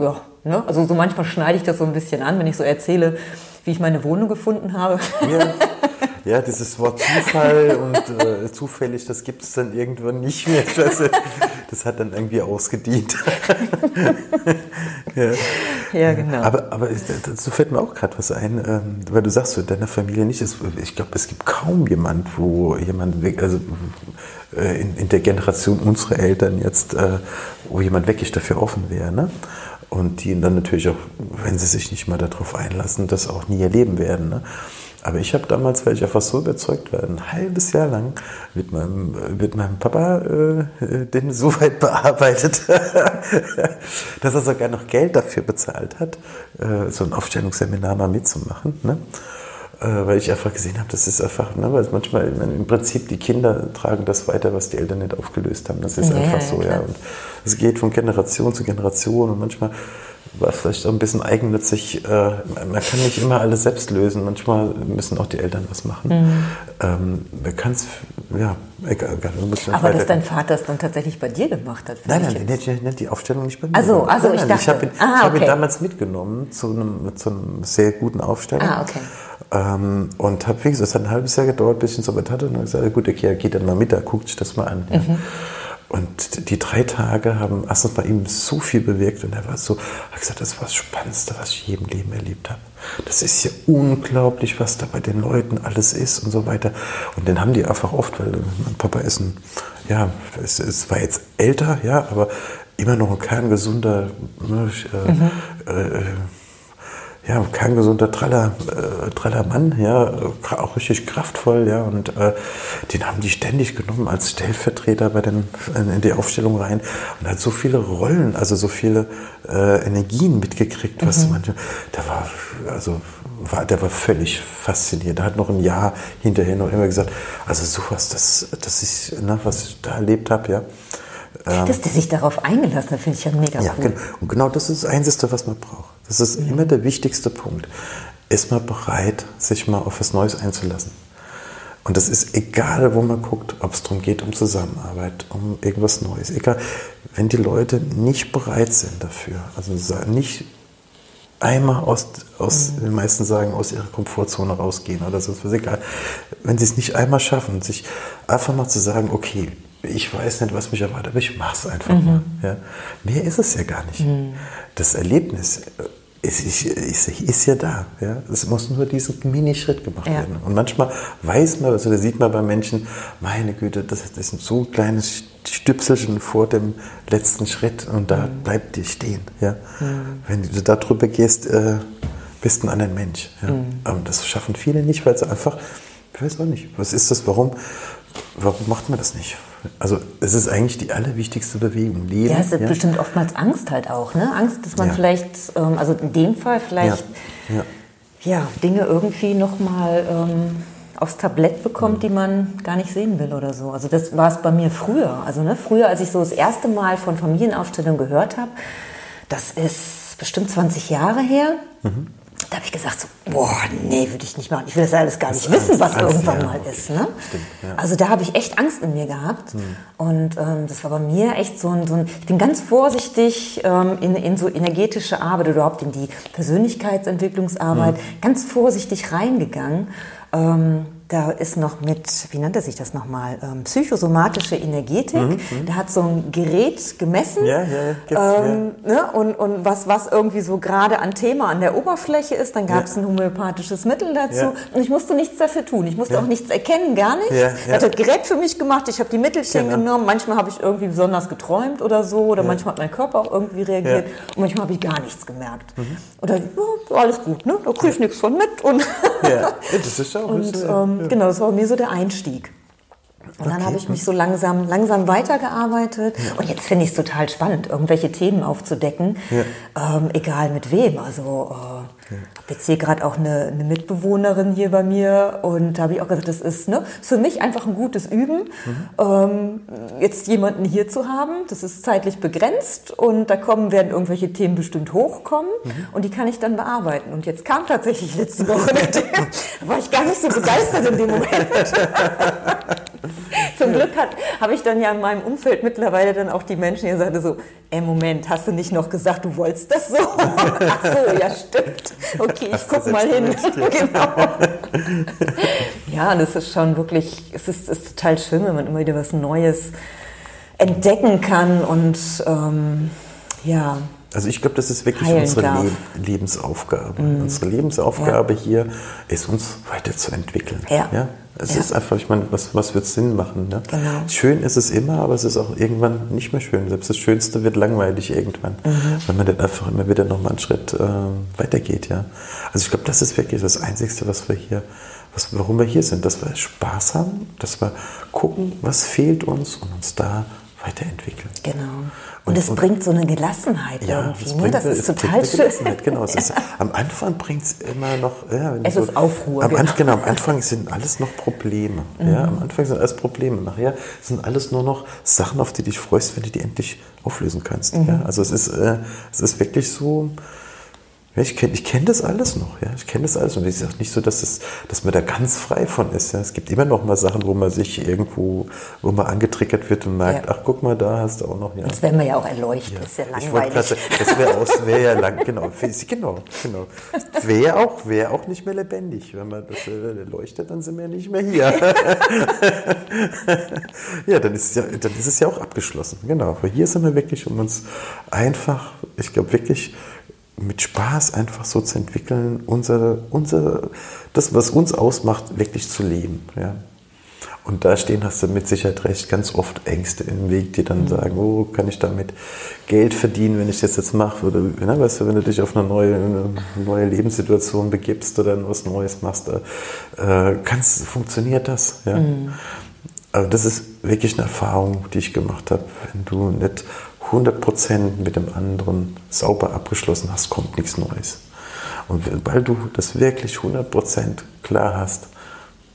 ja, ne? also so manchmal schneide ich das so ein bisschen an, wenn ich so erzähle, wie ich meine Wohnung gefunden habe. Ja. Ja, dieses Wort Zufall und äh, zufällig, das gibt es dann irgendwann nicht mehr. Das, das hat dann irgendwie ausgedient. ja. ja. genau. Aber, aber dazu fällt mir auch gerade was ein, ähm, weil du sagst, in deiner Familie nicht. Ich glaube, es gibt kaum jemand, wo jemand, also äh, in, in, der Generation unserer Eltern jetzt, äh, wo jemand wirklich dafür offen wäre. Ne? Und die dann natürlich auch, wenn sie sich nicht mal darauf einlassen, das auch nie erleben werden. Ne? Aber ich habe damals, weil ich einfach so überzeugt war, ein halbes Jahr lang mit meinem, mit meinem Papa äh, den so weit bearbeitet, dass er sogar noch Geld dafür bezahlt hat, äh, so ein Aufstellungsseminar mal mitzumachen. Ne? Äh, weil ich einfach gesehen habe, das ist einfach, ne, weil manchmal im Prinzip die Kinder tragen das weiter, was die Eltern nicht aufgelöst haben. Das ist ja, einfach so, ja. Und es geht von Generation zu Generation und manchmal vielleicht auch ein bisschen eigennützig. Äh, man kann nicht immer alles selbst lösen. Manchmal müssen auch die Eltern was machen. Mhm. Ähm, man kann es, ja, egal. Aber dass dein Vater es dann tatsächlich bei dir gemacht hat? Nein, nein, nein, nein, die Aufstellung nicht bei mir. Also, also nein, ich dachte. Ich habe ihn, ah, hab ihn damals mitgenommen zu einem, zu einem sehr guten Aufstellung. Ah, okay. Ähm, und habe, wie gesagt, es hat ein halbes Jahr gedauert, bis ich ihn so weit hatte. Und dann gesagt, gut, okay, geht dann mal mit, da guckt sich das mal an. Ja. Mhm. Und die drei Tage haben erstens bei ihm so viel bewirkt und er war so, hat gesagt, das war das Spannendste, was ich je im Leben erlebt habe. Das ist ja unglaublich, was da bei den Leuten alles ist und so weiter. Und den haben die einfach oft, weil mein Papa ist ein, ja, es, es war jetzt älter, ja, aber immer noch ein kerngesunder, ne, äh, mhm. äh, ja, kerngesunder, traller, äh, traller Mann, ja, auch richtig kraftvoll, ja, und äh, den haben die ständig genommen als Stellvertreter bei den, in die Aufstellung rein und hat so viele Rollen, also so viele äh, Energien mitgekriegt, was mhm. manche, der war, also, war, der war völlig fasziniert. Der hat noch ein Jahr hinterher noch immer gesagt, also sowas, das, das ist, ne, was ich da erlebt habe, ja. Ähm, Dass der sich darauf eingelassen hat, finde ich ja mega ja, cool. Genau. Und genau das ist das Einzige, was man braucht. Das ist immer der wichtigste Punkt. Ist man bereit, sich mal auf was Neues einzulassen? Und das ist egal, wo man guckt, ob es darum geht, um Zusammenarbeit, um irgendwas Neues. Egal, wenn die Leute nicht bereit sind dafür, also nicht einmal aus, aus mhm. den meisten sagen, aus ihrer Komfortzone rausgehen oder so, ist egal. Wenn sie es nicht einmal schaffen, sich einfach mal zu sagen, okay, ich weiß nicht, was mich erwartet, aber ich mache es einfach mhm. mal. Ja. Mehr ist es ja gar nicht. Mhm. Das Erlebnis ist, ist, ist, ja da. Ja. Es muss nur diesen Minischritt gemacht ja. werden. Und manchmal weiß man, also sieht man bei Menschen, meine Güte, das, das ist so ein kleines Stüpselchen vor dem letzten Schritt und da mhm. bleibt dir stehen. Ja. Mhm. Wenn du da drüber gehst, äh, bist du ein anderer Mensch. Ja. Mhm. Aber das schaffen viele nicht, weil sie einfach, ich weiß auch nicht, was ist das, warum, warum macht man das nicht? Also es ist eigentlich die allerwichtigste Bewegung. Leben, ja, es ist ja? bestimmt oftmals Angst halt auch. Ne? Angst, dass man ja. vielleicht, ähm, also in dem Fall vielleicht ja, ja. Dinge irgendwie nochmal ähm, aufs Tablett bekommt, mhm. die man gar nicht sehen will oder so. Also das war es bei mir früher. Also ne, früher, als ich so das erste Mal von Familienaufstellung gehört habe, das ist bestimmt 20 Jahre her. Mhm da habe ich gesagt, so, boah, nee, würde ich nicht machen. Ich will das alles gar nicht wissen, was Angst, irgendwann ja, mal okay. ist. Ne? Stimmt, ja. Also da habe ich echt Angst in mir gehabt. Hm. Und ähm, das war bei mir echt so ein, so ein ich bin ganz vorsichtig ähm, in, in so energetische Arbeit oder überhaupt in die Persönlichkeitsentwicklungsarbeit, hm. ganz vorsichtig reingegangen. Ähm, da ist noch mit, wie nannte sich das nochmal, ähm, psychosomatische Energetik. Mhm, mhm, da hat so ein Gerät gemessen ja, ja, ähm, ja. Ne? Und, und was, was irgendwie so gerade an Thema an der Oberfläche ist. Dann gab es ein homöopathisches Mittel dazu. Und ich musste nichts dafür tun. Ich musste auch nichts erkennen, gar nichts. Ja, Hat das Gerät für mich gemacht. Ich habe die Mittelchen genau. genommen. Manchmal habe ich irgendwie besonders geträumt oder so. Oder manchmal hat mein Körper auch irgendwie reagiert. Und manchmal habe ich gar nichts gemerkt. Mhm. Oder alles gut, ne? da kriege ich nichts von mit. Und, ja, das ist auch und, ähm, Genau, das war bei mir so der Einstieg. Und okay. dann habe ich mich so langsam, langsam weitergearbeitet. Ja. Und jetzt finde ich es total spannend, irgendwelche Themen aufzudecken, ja. ähm, egal mit wem. Also äh, habe jetzt hier gerade auch eine, eine, Mitbewohnerin hier bei mir und da habe ich auch gesagt, das ist ne, für mich einfach ein gutes Üben, mhm. ähm, jetzt jemanden hier zu haben. Das ist zeitlich begrenzt und da kommen werden irgendwelche Themen bestimmt hochkommen mhm. und die kann ich dann bearbeiten. Und jetzt kam tatsächlich letzte Woche der Thema, war ich gar nicht so begeistert in dem Moment. Zum Glück habe ich dann ja in meinem Umfeld mittlerweile dann auch die Menschen, die sagten so, ey Moment, hast du nicht noch gesagt, du wolltest das so? Ach so, ja stimmt. Okay, ich guck mal hin. genau. ja, das ist schon wirklich, es ist, ist total schön, wenn man immer wieder was Neues entdecken kann und ähm, ja. Also ich glaube, das ist wirklich unsere Le Lebensaufgabe. Mhm. Unsere Lebensaufgabe ja. hier ist, uns weiterzuentwickeln. Ja. ja? Es ja. ist einfach, ich meine, was, was wird Sinn machen? Ne? Genau. Schön ist es immer, aber es ist auch irgendwann nicht mehr schön. Selbst das Schönste wird langweilig irgendwann, mhm. wenn man dann einfach immer wieder nochmal einen Schritt äh, weitergeht. Ja? Also ich glaube, das ist wirklich das Einzige, was wir hier, was, warum wir hier sind, dass wir Spaß haben, dass wir gucken, was fehlt uns und uns da weiterentwickeln. Genau. Und, es bringt so eine Gelassenheit ja, irgendwie. Ne? Das ist total schön. Genau, ist, am Anfang bringt es immer noch. Ja, es so, ist Aufruhr. Am, genau. genau, am Anfang sind alles noch Probleme. Mhm. Ja, am Anfang sind alles Probleme. Nachher sind alles nur noch Sachen, auf die du dich freust, wenn du die endlich auflösen kannst. Mhm. Ja, also es ist, äh, es ist wirklich so ich kenne ich kenn das alles noch, ja. Ich kenne das alles. Und es ist auch nicht so, dass, es, dass man da ganz frei von ist. Ja. Es gibt immer noch mal Sachen, wo man sich irgendwo, wo man angetriggert wird und merkt, ja. ach guck mal, da hast du auch noch. Ja. Jetzt wären wir ja auch erleuchtet, ja. ist ja langweilig. Grad, das wäre wär ja lang, genau, genau, genau. Wäre auch, wär auch nicht mehr lebendig. Wenn man das äh, leuchtet, dann sind wir nicht mehr hier. ja, dann ist, ja, dann ist es ja auch abgeschlossen. Genau. Aber hier sind wir wirklich, um uns einfach, ich glaube wirklich, mit Spaß einfach so zu entwickeln, unsere, unsere, das, was uns ausmacht, wirklich zu leben. Ja. Und da stehen, hast du mit Sicherheit recht, ganz oft Ängste im Weg, die dann mhm. sagen, oh, kann ich damit Geld verdienen, wenn ich das jetzt mache? Oder, ne, weißt du, wenn du dich auf eine neue, eine neue Lebenssituation begibst oder was Neues machst, äh, kannst, funktioniert das? Ja? Mhm. Also das ist wirklich eine Erfahrung, die ich gemacht habe. Wenn du nicht 100% mit dem anderen sauber abgeschlossen hast, kommt nichts Neues. Und weil du das wirklich 100% klar hast,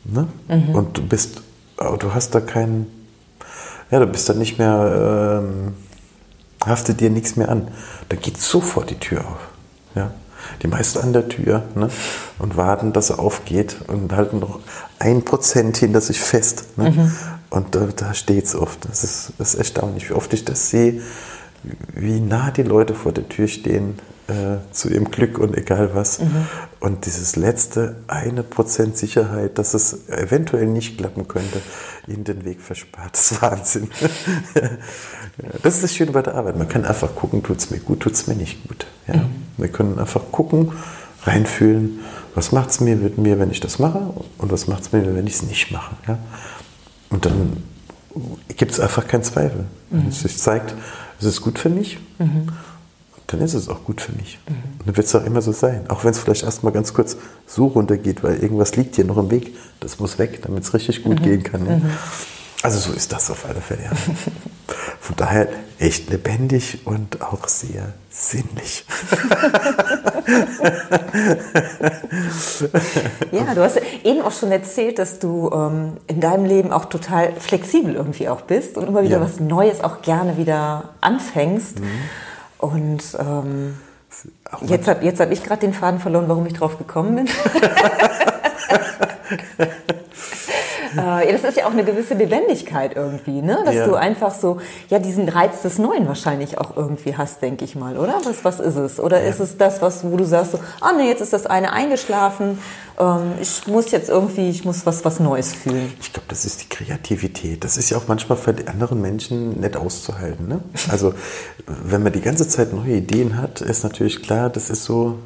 ne? Mhm. und du bist, du hast da keinen, ja, du bist da nicht mehr, ähm, haftet dir nichts mehr an, dann geht sofort die Tür auf. Ja? Die meisten an der Tür ne? und warten, dass er aufgeht und halten noch ein Prozent hinter sich fest. Ne? Mhm. Und da, da steht es oft. Das ist, das ist erstaunlich, wie oft ich das sehe, wie nah die Leute vor der Tür stehen äh, zu ihrem Glück und egal was. Mhm. Und dieses letzte eine Prozent Sicherheit, dass es eventuell nicht klappen könnte, ihnen den Weg verspart. Das ist Wahnsinn. das ist das Schöne bei der Arbeit. Man kann einfach gucken, tut es mir gut, tut es mir nicht gut. Ja? Mhm. Wir können einfach gucken, reinfühlen, was macht es mir mit mir, wenn ich das mache und was macht es mir, wenn ich es nicht mache. Ja? Und dann gibt es einfach keinen Zweifel. Wenn mhm. es sich zeigt, es ist gut für mich, mhm. dann ist es auch gut für mich. Mhm. Und dann wird es auch immer so sein. Auch wenn es vielleicht erstmal ganz kurz so runtergeht, weil irgendwas liegt hier noch im Weg. Das muss weg, damit es richtig gut mhm. gehen kann. Ja? Also so ist das auf alle Fälle. Ja. Von daher echt lebendig und auch sehr sinnlich. ja, du hast eben auch schon erzählt, dass du ähm, in deinem Leben auch total flexibel irgendwie auch bist und immer wieder ja. was Neues auch gerne wieder anfängst. Mhm. Und ähm, jetzt habe jetzt hab ich gerade den Faden verloren, warum ich drauf gekommen bin. Äh, ja, das ist ja auch eine gewisse Lebendigkeit irgendwie, ne? Dass ja. du einfach so, ja, diesen Reiz des Neuen wahrscheinlich auch irgendwie hast, denke ich mal, oder? Was, was ist es? Oder ja. ist es das, was, wo du sagst, so, ah ne, jetzt ist das eine eingeschlafen, ähm, ich muss jetzt irgendwie, ich muss was, was Neues fühlen. Ich glaube, das ist die Kreativität. Das ist ja auch manchmal für die anderen Menschen nicht auszuhalten. Ne? Also, wenn man die ganze Zeit neue Ideen hat, ist natürlich klar, das ist so,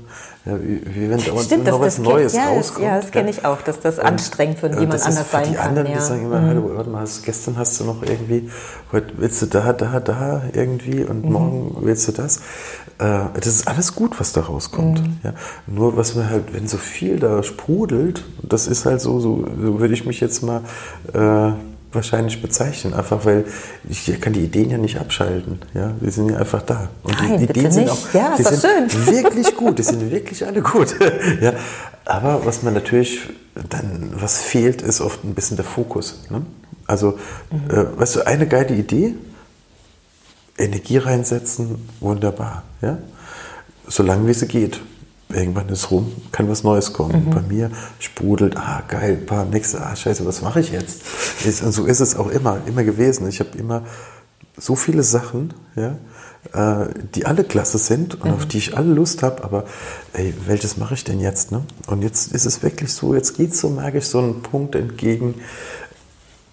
ja, wie, wie wenn da Stimmt, noch was Neues ja, rauskommt. Ja, das kenne ich auch, dass das anstrengend für jemand anders sein kann. Die anderen, die sagen immer, mhm. warte mal, gestern hast du noch irgendwie, heute willst du da, da, da irgendwie und mhm. morgen willst du das. Äh, das ist alles gut, was da rauskommt. Mhm. Ja, nur was man halt, wenn so viel da sprudelt, das ist halt so, so, so würde ich mich jetzt mal äh, wahrscheinlich bezeichnen, einfach weil ich kann die Ideen ja nicht abschalten. Ja, die sind ja einfach da. Und Nein, die Ideen sind auch ja, die sind schön. wirklich gut, die sind wirklich alle gut. ja, aber was man natürlich dann, was fehlt, ist oft ein bisschen der Fokus. Ne? Also, mhm. äh, weißt du, eine geile Idee, Energie reinsetzen, wunderbar. Ja? Solange wie sie geht irgendwann ist rum, kann was Neues kommen. Mhm. Bei mir sprudelt, ah geil, paar nächste, ah scheiße, was mache ich jetzt? Und so ist es auch immer, immer gewesen. Ich habe immer so viele Sachen, ja, äh, die alle klasse sind und mhm. auf die ich alle Lust habe, aber ey, welches mache ich denn jetzt? Ne? Und jetzt ist es wirklich so, jetzt geht so magisch so ein Punkt entgegen,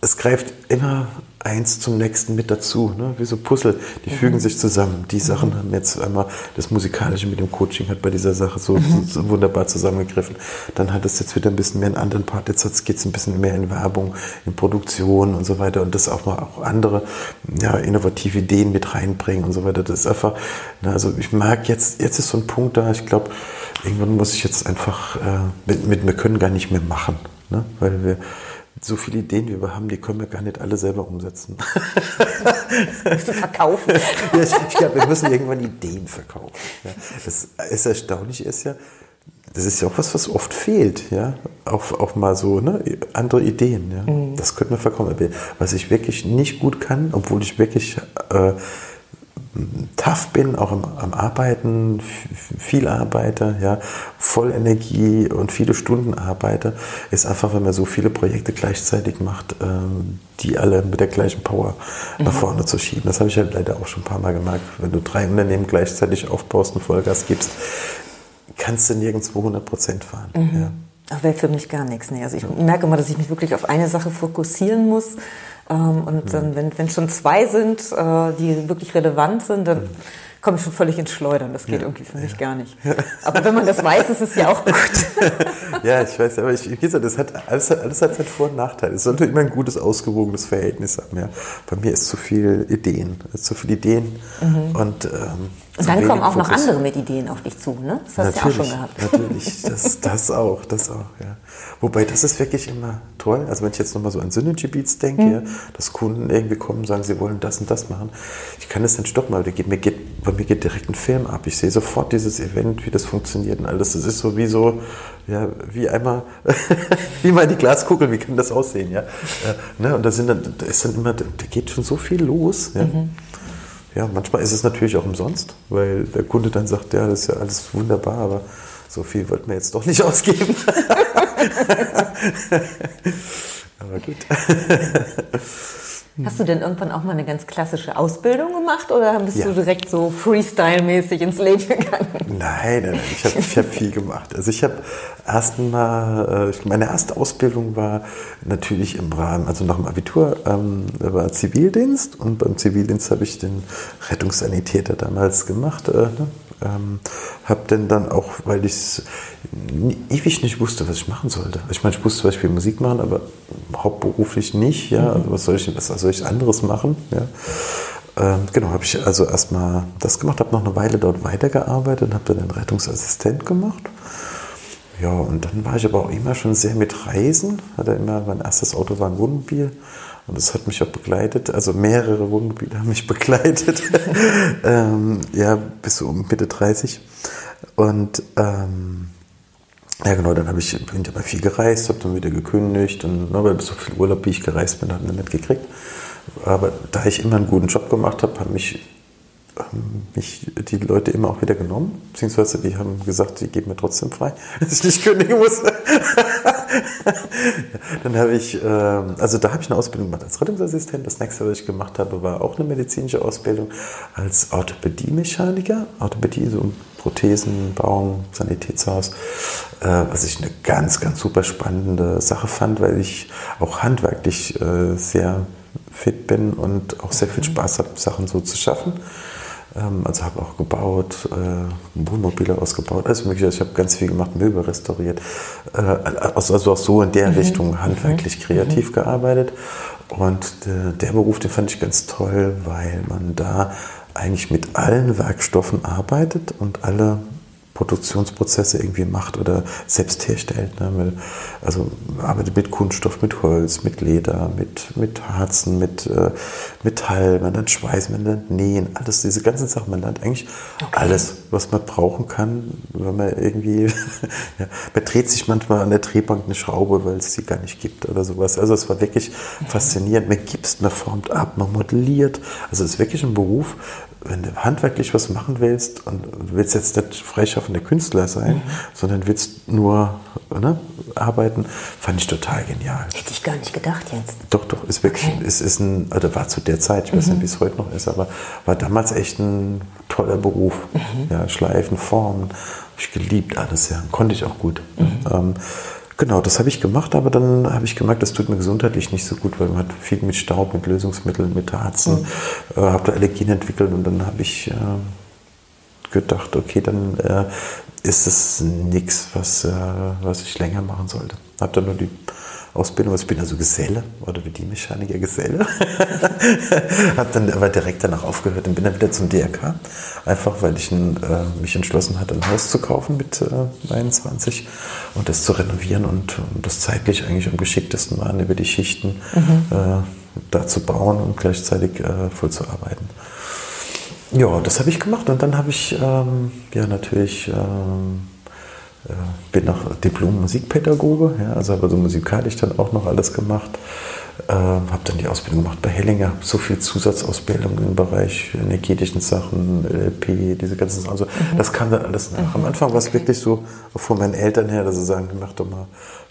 es greift immer eins zum nächsten mit dazu, ne? wie so Puzzle, die mhm. fügen sich zusammen. Die Sachen haben jetzt einmal das Musikalische mit dem Coaching hat bei dieser Sache so, mhm. so wunderbar zusammengegriffen. Dann hat es jetzt wieder ein bisschen mehr einen anderen Part, jetzt geht es ein bisschen mehr in Werbung, in Produktion und so weiter und das auch mal auch andere ja, innovative Ideen mit reinbringen und so weiter. Das ist einfach, ne, also ich mag jetzt, jetzt ist so ein Punkt da, ich glaube, irgendwann muss ich jetzt einfach, äh, mit, mit, wir können gar nicht mehr machen, ne? weil wir so viele Ideen, wie wir haben, die können wir gar nicht alle selber umsetzen. Verkaufen. ja, ich, ich glaube, wir müssen irgendwann Ideen verkaufen. Ja. Das ist erstaunlich ist ja, das ist ja auch was, was oft fehlt, ja. Auch, auch mal so, ne? andere Ideen, ja. Mhm. Das könnte man verkaufen. Was ich wirklich nicht gut kann, obwohl ich wirklich äh, tough bin, auch am, am, Arbeiten, viel arbeite, ja, voll Energie und viele Stunden arbeite, ist einfach, wenn man so viele Projekte gleichzeitig macht, ähm, die alle mit der gleichen Power mhm. nach vorne zu schieben. Das habe ich halt leider auch schon ein paar Mal gemerkt. Wenn du drei Unternehmen gleichzeitig aufbaust und Vollgas gibst, kannst du nirgendwo 100 Prozent fahren. Mhm. Ja. Das wäre für mich gar nichts. Nee. Also ich merke immer, dass ich mich wirklich auf eine Sache fokussieren muss ähm, und dann, wenn, wenn schon zwei sind, äh, die wirklich relevant sind, dann komme ich schon völlig ins Schleudern. Das geht ja, irgendwie für mich ja. gar nicht. Aber wenn man das weiß, ist es ja auch gut. ja, ich weiß, aber ich, ich das hat alles, alles hat seinen Vor- und Nachteil. Es sollte immer ein gutes, ausgewogenes Verhältnis haben. Ja. Bei mir ist zu viel Ideen, zu viele Ideen mhm. und ähm, und dann kommen auch Fokus. noch andere mit Ideen auf dich zu, ne? Das hast du ja auch schon gehabt. Natürlich, das, das auch, das auch, ja. Wobei, das ist wirklich immer toll. Also wenn ich jetzt nochmal so an Synergy Beats denke, mhm. ja, dass Kunden irgendwie kommen und sagen, sie wollen das und das machen. Ich kann das dann stoppen, aber geht, mir geht, bei mir geht direkt ein Film ab. Ich sehe sofort dieses Event, wie das funktioniert und alles. Das ist so wie so, ja, wie einmal, wie mal in die Glaskugel, wie kann das aussehen, ja. Äh, ne? Und da sind dann, da ist dann immer, da geht schon so viel los, ja. Mhm. Ja, manchmal ist es natürlich auch umsonst, weil der Kunde dann sagt, ja, das ist ja alles wunderbar, aber so viel wollten wir jetzt doch nicht ausgeben. aber gut. Hast du denn irgendwann auch mal eine ganz klassische Ausbildung gemacht oder bist ja. du direkt so Freestyle-mäßig ins Leben gegangen? Nein, nein, nein. ich habe hab viel gemacht. Also ich habe erst mal, äh, meine erste Ausbildung war natürlich im Rahmen, also nach dem Abitur ähm, war Zivildienst und beim Zivildienst habe ich den Rettungssanitäter damals gemacht. Äh, ne? Ähm, habe denn dann auch, weil ich ewig nicht wusste, was ich machen sollte. Ich meine, ich wusste zum Beispiel Musik machen, aber hauptberuflich nicht. Ja, mhm. also was soll ich, was soll ich anderes machen? Ja. Ähm, genau, habe ich also erstmal das gemacht, habe noch eine Weile dort weitergearbeitet und habe dann einen Rettungsassistent gemacht. Ja, und dann war ich aber auch immer schon sehr mit Reisen. Hatte immer, mein erstes Auto war ein Wohnmobil. Und das hat mich auch begleitet, also mehrere Wohnmobile haben mich begleitet, ähm, ja, bis um Mitte 30. Und ähm, ja, genau, dann habe ich, bin ich aber viel gereist, habe dann wieder gekündigt und ne, weil so viel Urlaub, wie ich gereist bin, hat man nicht gekriegt. Aber da ich immer einen guten Job gemacht habe, haben mich, mich die Leute immer auch wieder genommen. Beziehungsweise die haben gesagt, sie geben mir trotzdem frei, dass ich nicht kündigen muss. dann habe ich, äh, also da habe ich eine Ausbildung gemacht als Rettungsassistent. Das nächste, was ich gemacht habe, war auch eine medizinische Ausbildung als Orthopädie-Mechaniker. Orthopädie, so Prothesen bauen, Sanitätshaus, äh, was ich eine ganz, ganz super spannende Sache fand, weil ich auch handwerklich äh, sehr fit bin und auch sehr viel Spaß habe, Sachen so zu schaffen. Ähm, also habe auch gebaut, äh, Wohnmobile ausgebaut, alles mögliche. Ich habe ganz viel gemacht, Möbel restauriert. Äh, also, also auch so in der mhm. Richtung handwerklich mhm. kreativ mhm. gearbeitet. Und der, der Beruf, den fand ich ganz toll, weil man da eigentlich mit allen Werkstoffen arbeitet und alle Produktionsprozesse irgendwie macht oder selbst herstellt. Ne? Also arbeitet mit Kunststoff, mit Holz, mit Leder, mit, mit Harzen, mit äh, Metall, man lernt Schweiß, man lernt Nähen, alles, diese ganzen Sachen. Man lernt eigentlich okay. alles, was man brauchen kann, wenn man irgendwie, ja, man dreht sich manchmal an der Drehbank eine Schraube, weil es sie gar nicht gibt oder sowas. Also es war wirklich faszinierend. Man gibst, man formt ab, man modelliert. Also es ist wirklich ein Beruf, wenn du handwerklich was machen willst und willst jetzt nicht freischaffender Künstler sein, mhm. sondern willst nur ne, arbeiten, fand ich total genial. Hätte ich gar nicht gedacht jetzt. Doch, doch, ist wirklich, okay. ist, ist ein, oder war zu der Zeit, ich weiß mhm. nicht, wie es heute noch ist, aber war damals echt ein toller Beruf. Mhm. Ja, Schleifen, Formen, habe ich geliebt alles, ja, konnte ich auch gut. Mhm. Ähm, Genau, das habe ich gemacht, aber dann habe ich gemerkt, das tut mir gesundheitlich nicht so gut, weil man hat viel mit Staub, mit Lösungsmitteln, mit Harzen, mhm. äh, habe da Allergien entwickelt und dann habe ich äh, gedacht, okay, dann äh, ist es nichts, was, äh, was ich länger machen sollte. Habe dann nur die Ausbildung, also ich bin also Geselle oder wie die Mechaniker Geselle. habe dann aber direkt danach aufgehört und bin dann wieder zum DRK, einfach weil ich ein, äh, mich entschlossen hatte, ein Haus zu kaufen mit äh, 21 und das zu renovieren und, und das zeitlich eigentlich am geschicktesten waren, über die Schichten mhm. äh, da zu bauen und gleichzeitig äh, voll zu arbeiten. Ja, das habe ich gemacht und dann habe ich ähm, ja natürlich ähm, äh, bin noch Diplom-Musikpädagoge, ja, also habe also musikalisch dann auch noch alles gemacht. Äh, habe dann die Ausbildung gemacht bei Hellinger, habe so viel Zusatzausbildung im Bereich energetischen Sachen, LP, diese ganzen Sachen. Also mhm. das kam dann alles nach. Am mhm. Anfang war es okay. wirklich so von meinen Eltern her, dass sie sagen, mach doch mal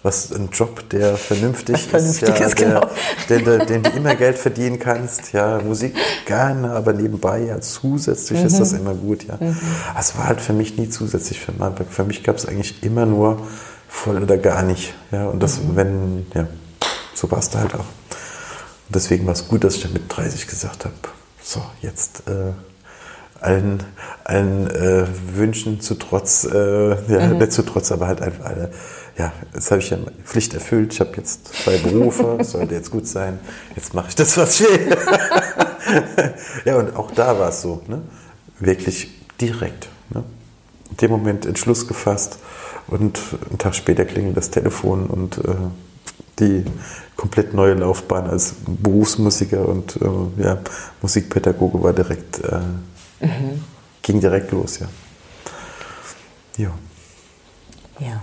was ein Job, der vernünftig ist, ja, der, genau. den, den, den, du immer Geld verdienen kannst. Ja, Musik gerne, aber nebenbei ja zusätzlich mhm. ist das mhm. immer gut. Ja, mhm. es war halt für mich nie zusätzlich für mein Für mich gab es eigentlich immer nur voll oder gar nicht. Ja, und das, mhm. wenn ja, so war es da halt auch. Und deswegen war es gut, dass ich dann mit 30 gesagt habe, so jetzt. Äh, allen, allen äh, Wünschen zu trotz, äh, ja, mhm. nicht zu trotz, aber halt einfach alle ja, jetzt habe ich ja meine Pflicht erfüllt. Ich habe jetzt zwei Berufe, sollte jetzt gut sein. Jetzt mache ich das, was ich will. ja, und auch da war es so, ne? wirklich direkt. Ne? In dem Moment Entschluss gefasst und einen Tag später klingelt das Telefon und äh, die komplett neue Laufbahn als Berufsmusiker und äh, ja, Musikpädagoge war direkt, äh, mhm. ging direkt los, ja. Ja. Ja.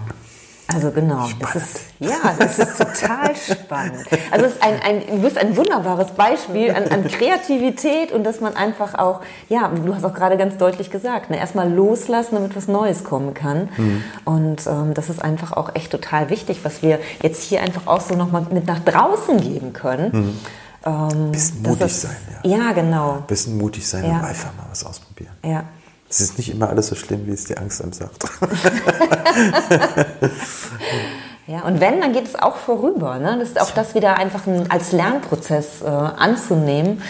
Also genau, das ist, ja, das ist total spannend. Also es ist ein, ein, du bist ein wunderbares Beispiel an, an, Kreativität und dass man einfach auch, ja, du hast auch gerade ganz deutlich gesagt, ne, erstmal loslassen, damit was Neues kommen kann. Mhm. Und ähm, das ist einfach auch echt total wichtig, was wir jetzt hier einfach auch so nochmal mit nach draußen geben können. Mhm Ähm, bisschen mutig das, sein, ja. Ja, genau. Bisschen mutig sein ja. und einfach mal was ausprobieren. Ja. Es ist nicht immer alles so schlimm, wie es die Angst einem sagt. ja, und wenn, dann geht es auch vorüber. Ne? Das ist auch das wieder einfach ein, als Lernprozess äh, anzunehmen,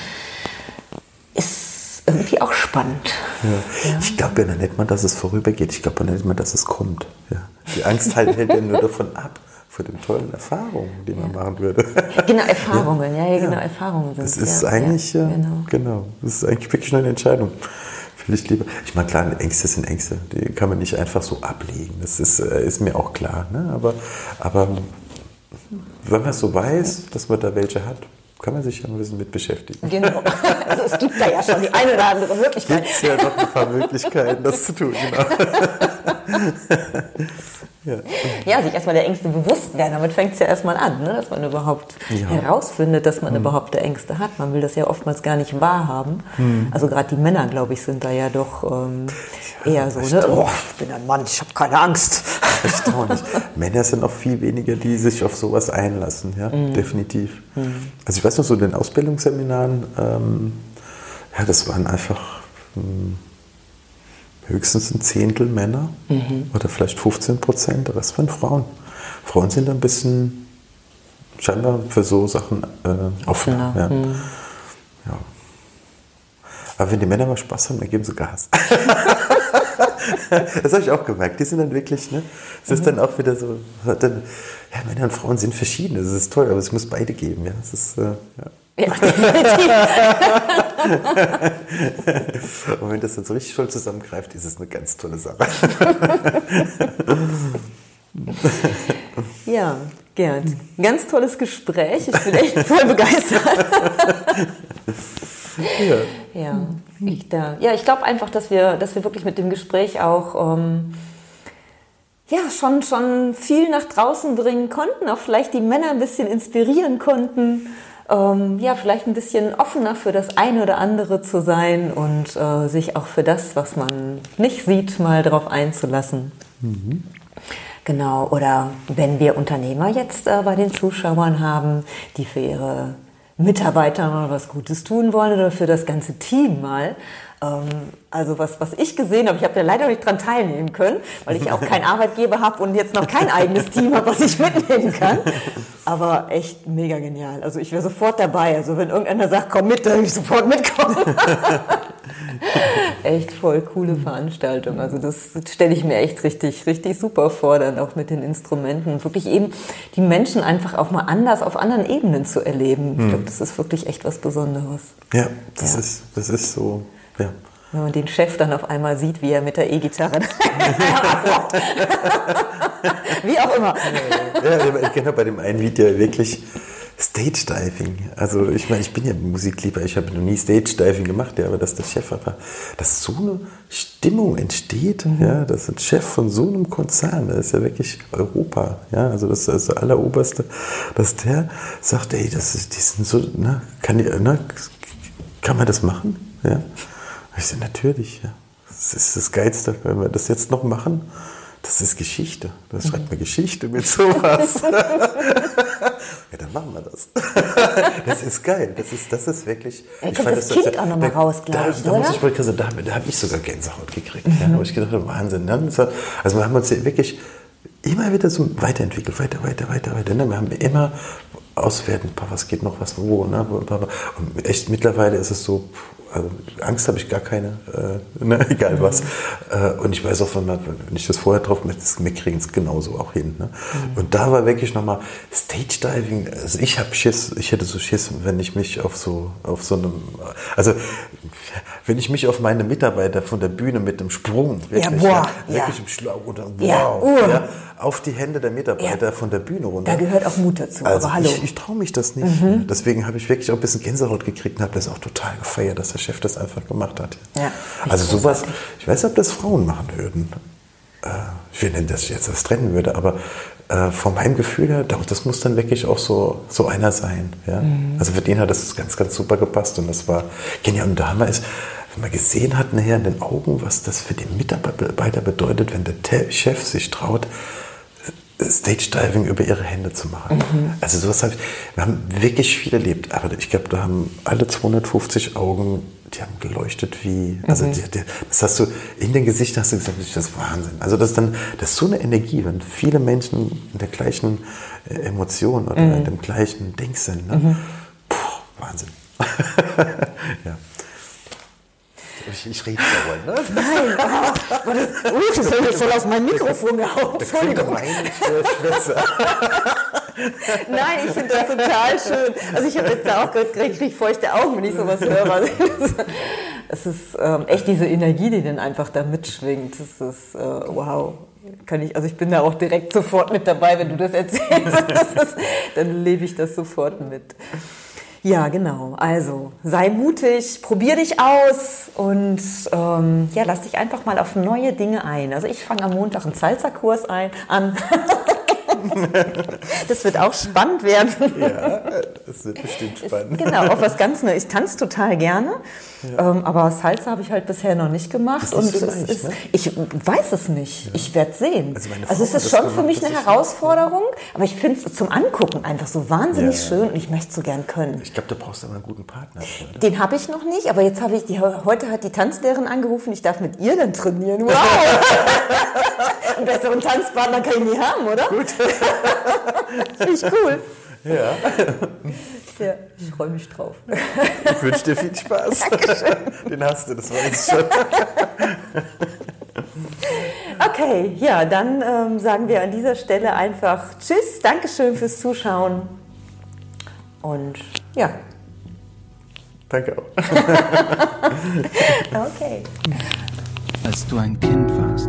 ist irgendwie auch spannend. Ja. Ja. Ich glaube ja noch nicht mal, dass es vorübergeht. Ich glaube ja nicht mal, dass es kommt. Ja. Die Angst halt hält ja nur davon ab, von den tollen Erfahrungen, die man machen würde. Genau, Erfahrungen, ja, genau, Erfahrungen sind es. Ist eigentlich, genau. genau, das ist eigentlich wirklich nur eine Entscheidung. Vielleicht lieber. Ich meine, klar, Ängste sind Ängste. Die kann man nicht einfach so ablegen. Das ist, äh, ist mir auch klar. Ne? Aber, aber wenn man so weiß, dass man da welche hat, kann man sich ja ein bisschen mit beschäftigen. Genau. Also es gibt da ja schon die eine oder andere Möglichkeit. Es gibt ja noch ein paar Möglichkeiten, das zu tun, genau. Ja. ja, sich erstmal der Ängste bewusst werden. Damit fängt es ja erstmal an, ne? dass man überhaupt ja. herausfindet, dass man mhm. überhaupt Ängste hat. Man will das ja oftmals gar nicht wahrhaben. Mhm. Also gerade die Männer, glaube ich, sind da ja doch ähm, eher so, ne? oh, ich bin ein Mann, ich habe keine Angst. Erstaunlich. Männer sind auch viel weniger, die sich auf sowas einlassen, ja, mhm. definitiv. Mhm. Also ich weiß noch so in den Ausbildungsseminaren, ähm, ja, das waren einfach... Ähm, höchstens ein Zehntel Männer mhm. oder vielleicht 15 Prozent, der Rest waren Frauen. Frauen sind ein bisschen scheinbar für so Sachen äh, offener. Ja. Mhm. ja. Aber wenn die Männer mal Spaß haben, dann geben sie Gas. das habe ich auch gemerkt. Die sind dann wirklich, ne? Es ist mhm. dann auch wieder so, dann, ja, Männer und Frauen sind verschieden. Das ist toll, aber es muss beide geben. Ja, das ist, äh, ja. Ja, definitiv. Und wenn das dann so richtig voll zusammengreift, ist es eine ganz tolle Sache. ja, Gerd, ganz tolles Gespräch. Ich bin echt voll begeistert. ja. Ja, ich, ja, ich glaube einfach, dass wir, dass wir wirklich mit dem Gespräch auch ähm, ja, schon, schon viel nach draußen bringen konnten, auch vielleicht die Männer ein bisschen inspirieren konnten ähm, ja, vielleicht ein bisschen offener für das eine oder andere zu sein und äh, sich auch für das, was man nicht sieht, mal darauf einzulassen. Mhm. Genau, oder wenn wir Unternehmer jetzt äh, bei den Zuschauern haben, die für ihre Mitarbeiter mal was Gutes tun wollen oder für das ganze Team mal, also was, was ich gesehen habe, ich habe ja leider nicht dran teilnehmen können, weil ich auch keinen Arbeitgeber habe und jetzt noch kein eigenes Team habe, was ich mitnehmen kann. Aber echt mega genial. Also ich wäre sofort dabei. Also wenn irgendeiner sagt, komm mit, dann würde ich sofort mitkommen. echt voll coole Veranstaltung. Also das stelle ich mir echt richtig, richtig super vor, dann auch mit den Instrumenten. Und wirklich eben die Menschen einfach auch mal anders auf anderen Ebenen zu erleben. Ich hm. glaube, das ist wirklich echt was Besonderes. Ja, das, ja. Ist, das ist so ja. Wenn man den Chef dann auf einmal sieht, wie er mit der E-Gitarre Wie auch immer. Ja, ich kenne bei dem einen Lied ja wirklich Stage Diving. Also ich meine, ich bin ja Musiklieber, ich habe noch nie Stage Diving gemacht, ja, aber dass der Chef einfach, dass so eine Stimmung entsteht, mhm. ja, dass ein Chef von so einem Konzern, das ist ja wirklich Europa, ja, also das ist der alleroberste, dass der sagt, ey, das ist, die sind so, ne, kann, ne, kann man das machen, ja? Ich sage, natürlich, ja. Das ist das Geilste, wenn wir das jetzt noch machen. Das ist Geschichte. Das schreibt mir Geschichte mit sowas. ja, dann machen wir das. das ist geil. Das ist, das ist wirklich. Da kommt das, das Kind auch nochmal raus, glaube ich. Da, da, muss ich wirklich sagen, da, da habe ich sogar Gänsehaut gekriegt. Mhm. Ja, da habe ich gedacht, Wahnsinn. Also wir haben uns wirklich immer wieder so weiterentwickelt, weiter, weiter, weiter, weiter. Ne? Wir haben immer auswerten, was geht noch, was wo. Ne? Und echt mittlerweile ist es so, also Angst habe ich gar keine, äh, ne, egal was. Äh, und ich weiß auch, wenn, man, wenn ich das vorher drauf mache, wir kriegen es genauso auch hin. Ne? Mhm. Und da war wirklich nochmal Stage Diving. Also ich habe Schiss, ich hätte so Schiss, wenn ich mich auf so, auf so einem, also wenn ich mich auf meine Mitarbeiter von der Bühne mit einem Sprung, wirklich, ja, boah, ja, wirklich ja. im Schlag oder wow, ja, uh. ja, auf die Hände der Mitarbeiter ja. von der Bühne runter. Da gehört auch Mut dazu, also aber hallo. Ich, ich traue mich das nicht. Mhm. Deswegen habe ich wirklich auch ein bisschen Gänsehaut gekriegt und habe das auch total gefeiert, dass der Chef das einfach gemacht hat. Ja, also sowas, ich weiß nicht, ob das Frauen machen würden. Äh, ich will nicht, dass ich jetzt das trennen würde, aber äh, von meinem Gefühl her, das muss dann wirklich auch so, so einer sein. Ja? Mhm. Also für den hat das ganz, ganz super gepasst und das war genial. Und da ist, wenn man gesehen hat nachher in den Augen, was das für den Mitarbeiter bedeutet, wenn der Chef sich traut, Stage Diving über ihre Hände zu machen. Mhm. Also sowas habe ich, wir haben wirklich viel erlebt, aber ich glaube, da haben alle 250 Augen, die haben geleuchtet wie, also mhm. die, die, das hast du, in den Gesichtern hast du gesagt, das ist Wahnsinn. Also das ist dann, das ist so eine Energie, wenn viele Menschen in der gleichen äh, Emotion oder mhm. in dem gleichen Ding sind. Ne? Mhm. Puh, Wahnsinn. ja. Ich, ich rede dauernd, ne? Nein, oh, das, oh, das soll jetzt voll auf mein Mikrofon gehauen. Entschuldigung. Nein, ich finde das total schön. Also ich habe jetzt auch gerade feuchte Augen, wenn ich sowas höre. Es ist ähm, echt diese Energie, die dann einfach da mitschwingt. Das ist äh, wow. Kann ich, also ich bin da auch direkt sofort mit dabei, wenn du das erzählst. Das ist, dann lebe ich das sofort mit. Ja, genau. Also sei mutig, probier dich aus und ähm, ja, lass dich einfach mal auf neue Dinge ein. Also ich fange am Montag einen Salsa-Kurs ein, an. das wird auch spannend werden. Ja, das wird bestimmt spannend. genau, auch was ganz Neues. Ich tanze total gerne, ja. ähm, aber Salsa habe ich halt bisher noch nicht gemacht. Ist und ist, ne? ich weiß es nicht. Ja. Ich werde sehen. Also, also es ist schon für mich eine Herausforderung, aber ich finde es zum Angucken einfach so wahnsinnig ja. schön und ich möchte es so gern können. Ich glaube, da brauchst du aber einen guten Partner. Oder? Den habe ich noch nicht, aber jetzt habe ich die, heute hat die Tanzlehrerin angerufen, ich darf mit ihr dann trainieren. Wow! Einen besseren Tanzpartner kann ich nie haben, oder? Gut. Finde ich cool. Ja. ja ich freue mich drauf. Ich wünsche dir viel Spaß. Dankeschön. Den hast du, das weiß ich schon. Okay, ja, dann ähm, sagen wir an dieser Stelle einfach Tschüss, Dankeschön fürs Zuschauen und ja. Danke auch. okay. Als du ein Kind warst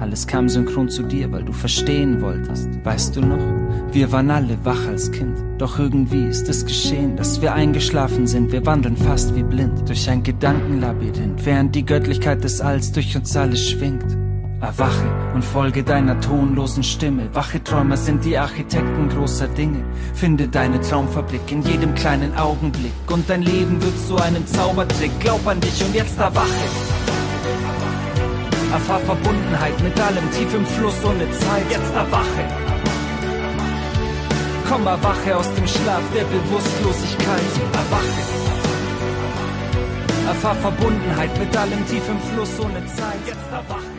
Alles kam synchron zu dir, weil du verstehen wolltest. Weißt du noch? Wir waren alle wach als Kind. Doch irgendwie ist es geschehen, dass wir eingeschlafen sind. Wir wandeln fast wie blind durch ein Gedankenlabyrinth, während die Göttlichkeit des Alls durch uns alle schwingt. Erwache und folge deiner tonlosen Stimme. Wache Träumer sind die Architekten großer Dinge. Finde deine Traumfabrik in jedem kleinen Augenblick. Und dein Leben wird zu einem Zaubertrick. Glaub an dich und jetzt erwache. Erfahr Verbundenheit mit allem tief im Fluss ohne Zeit. Jetzt erwache. Komm, erwache aus dem Schlaf der Bewusstlosigkeit. Erwache. Erfahr Verbundenheit mit allem tief im Fluss ohne Zeit. Jetzt erwache.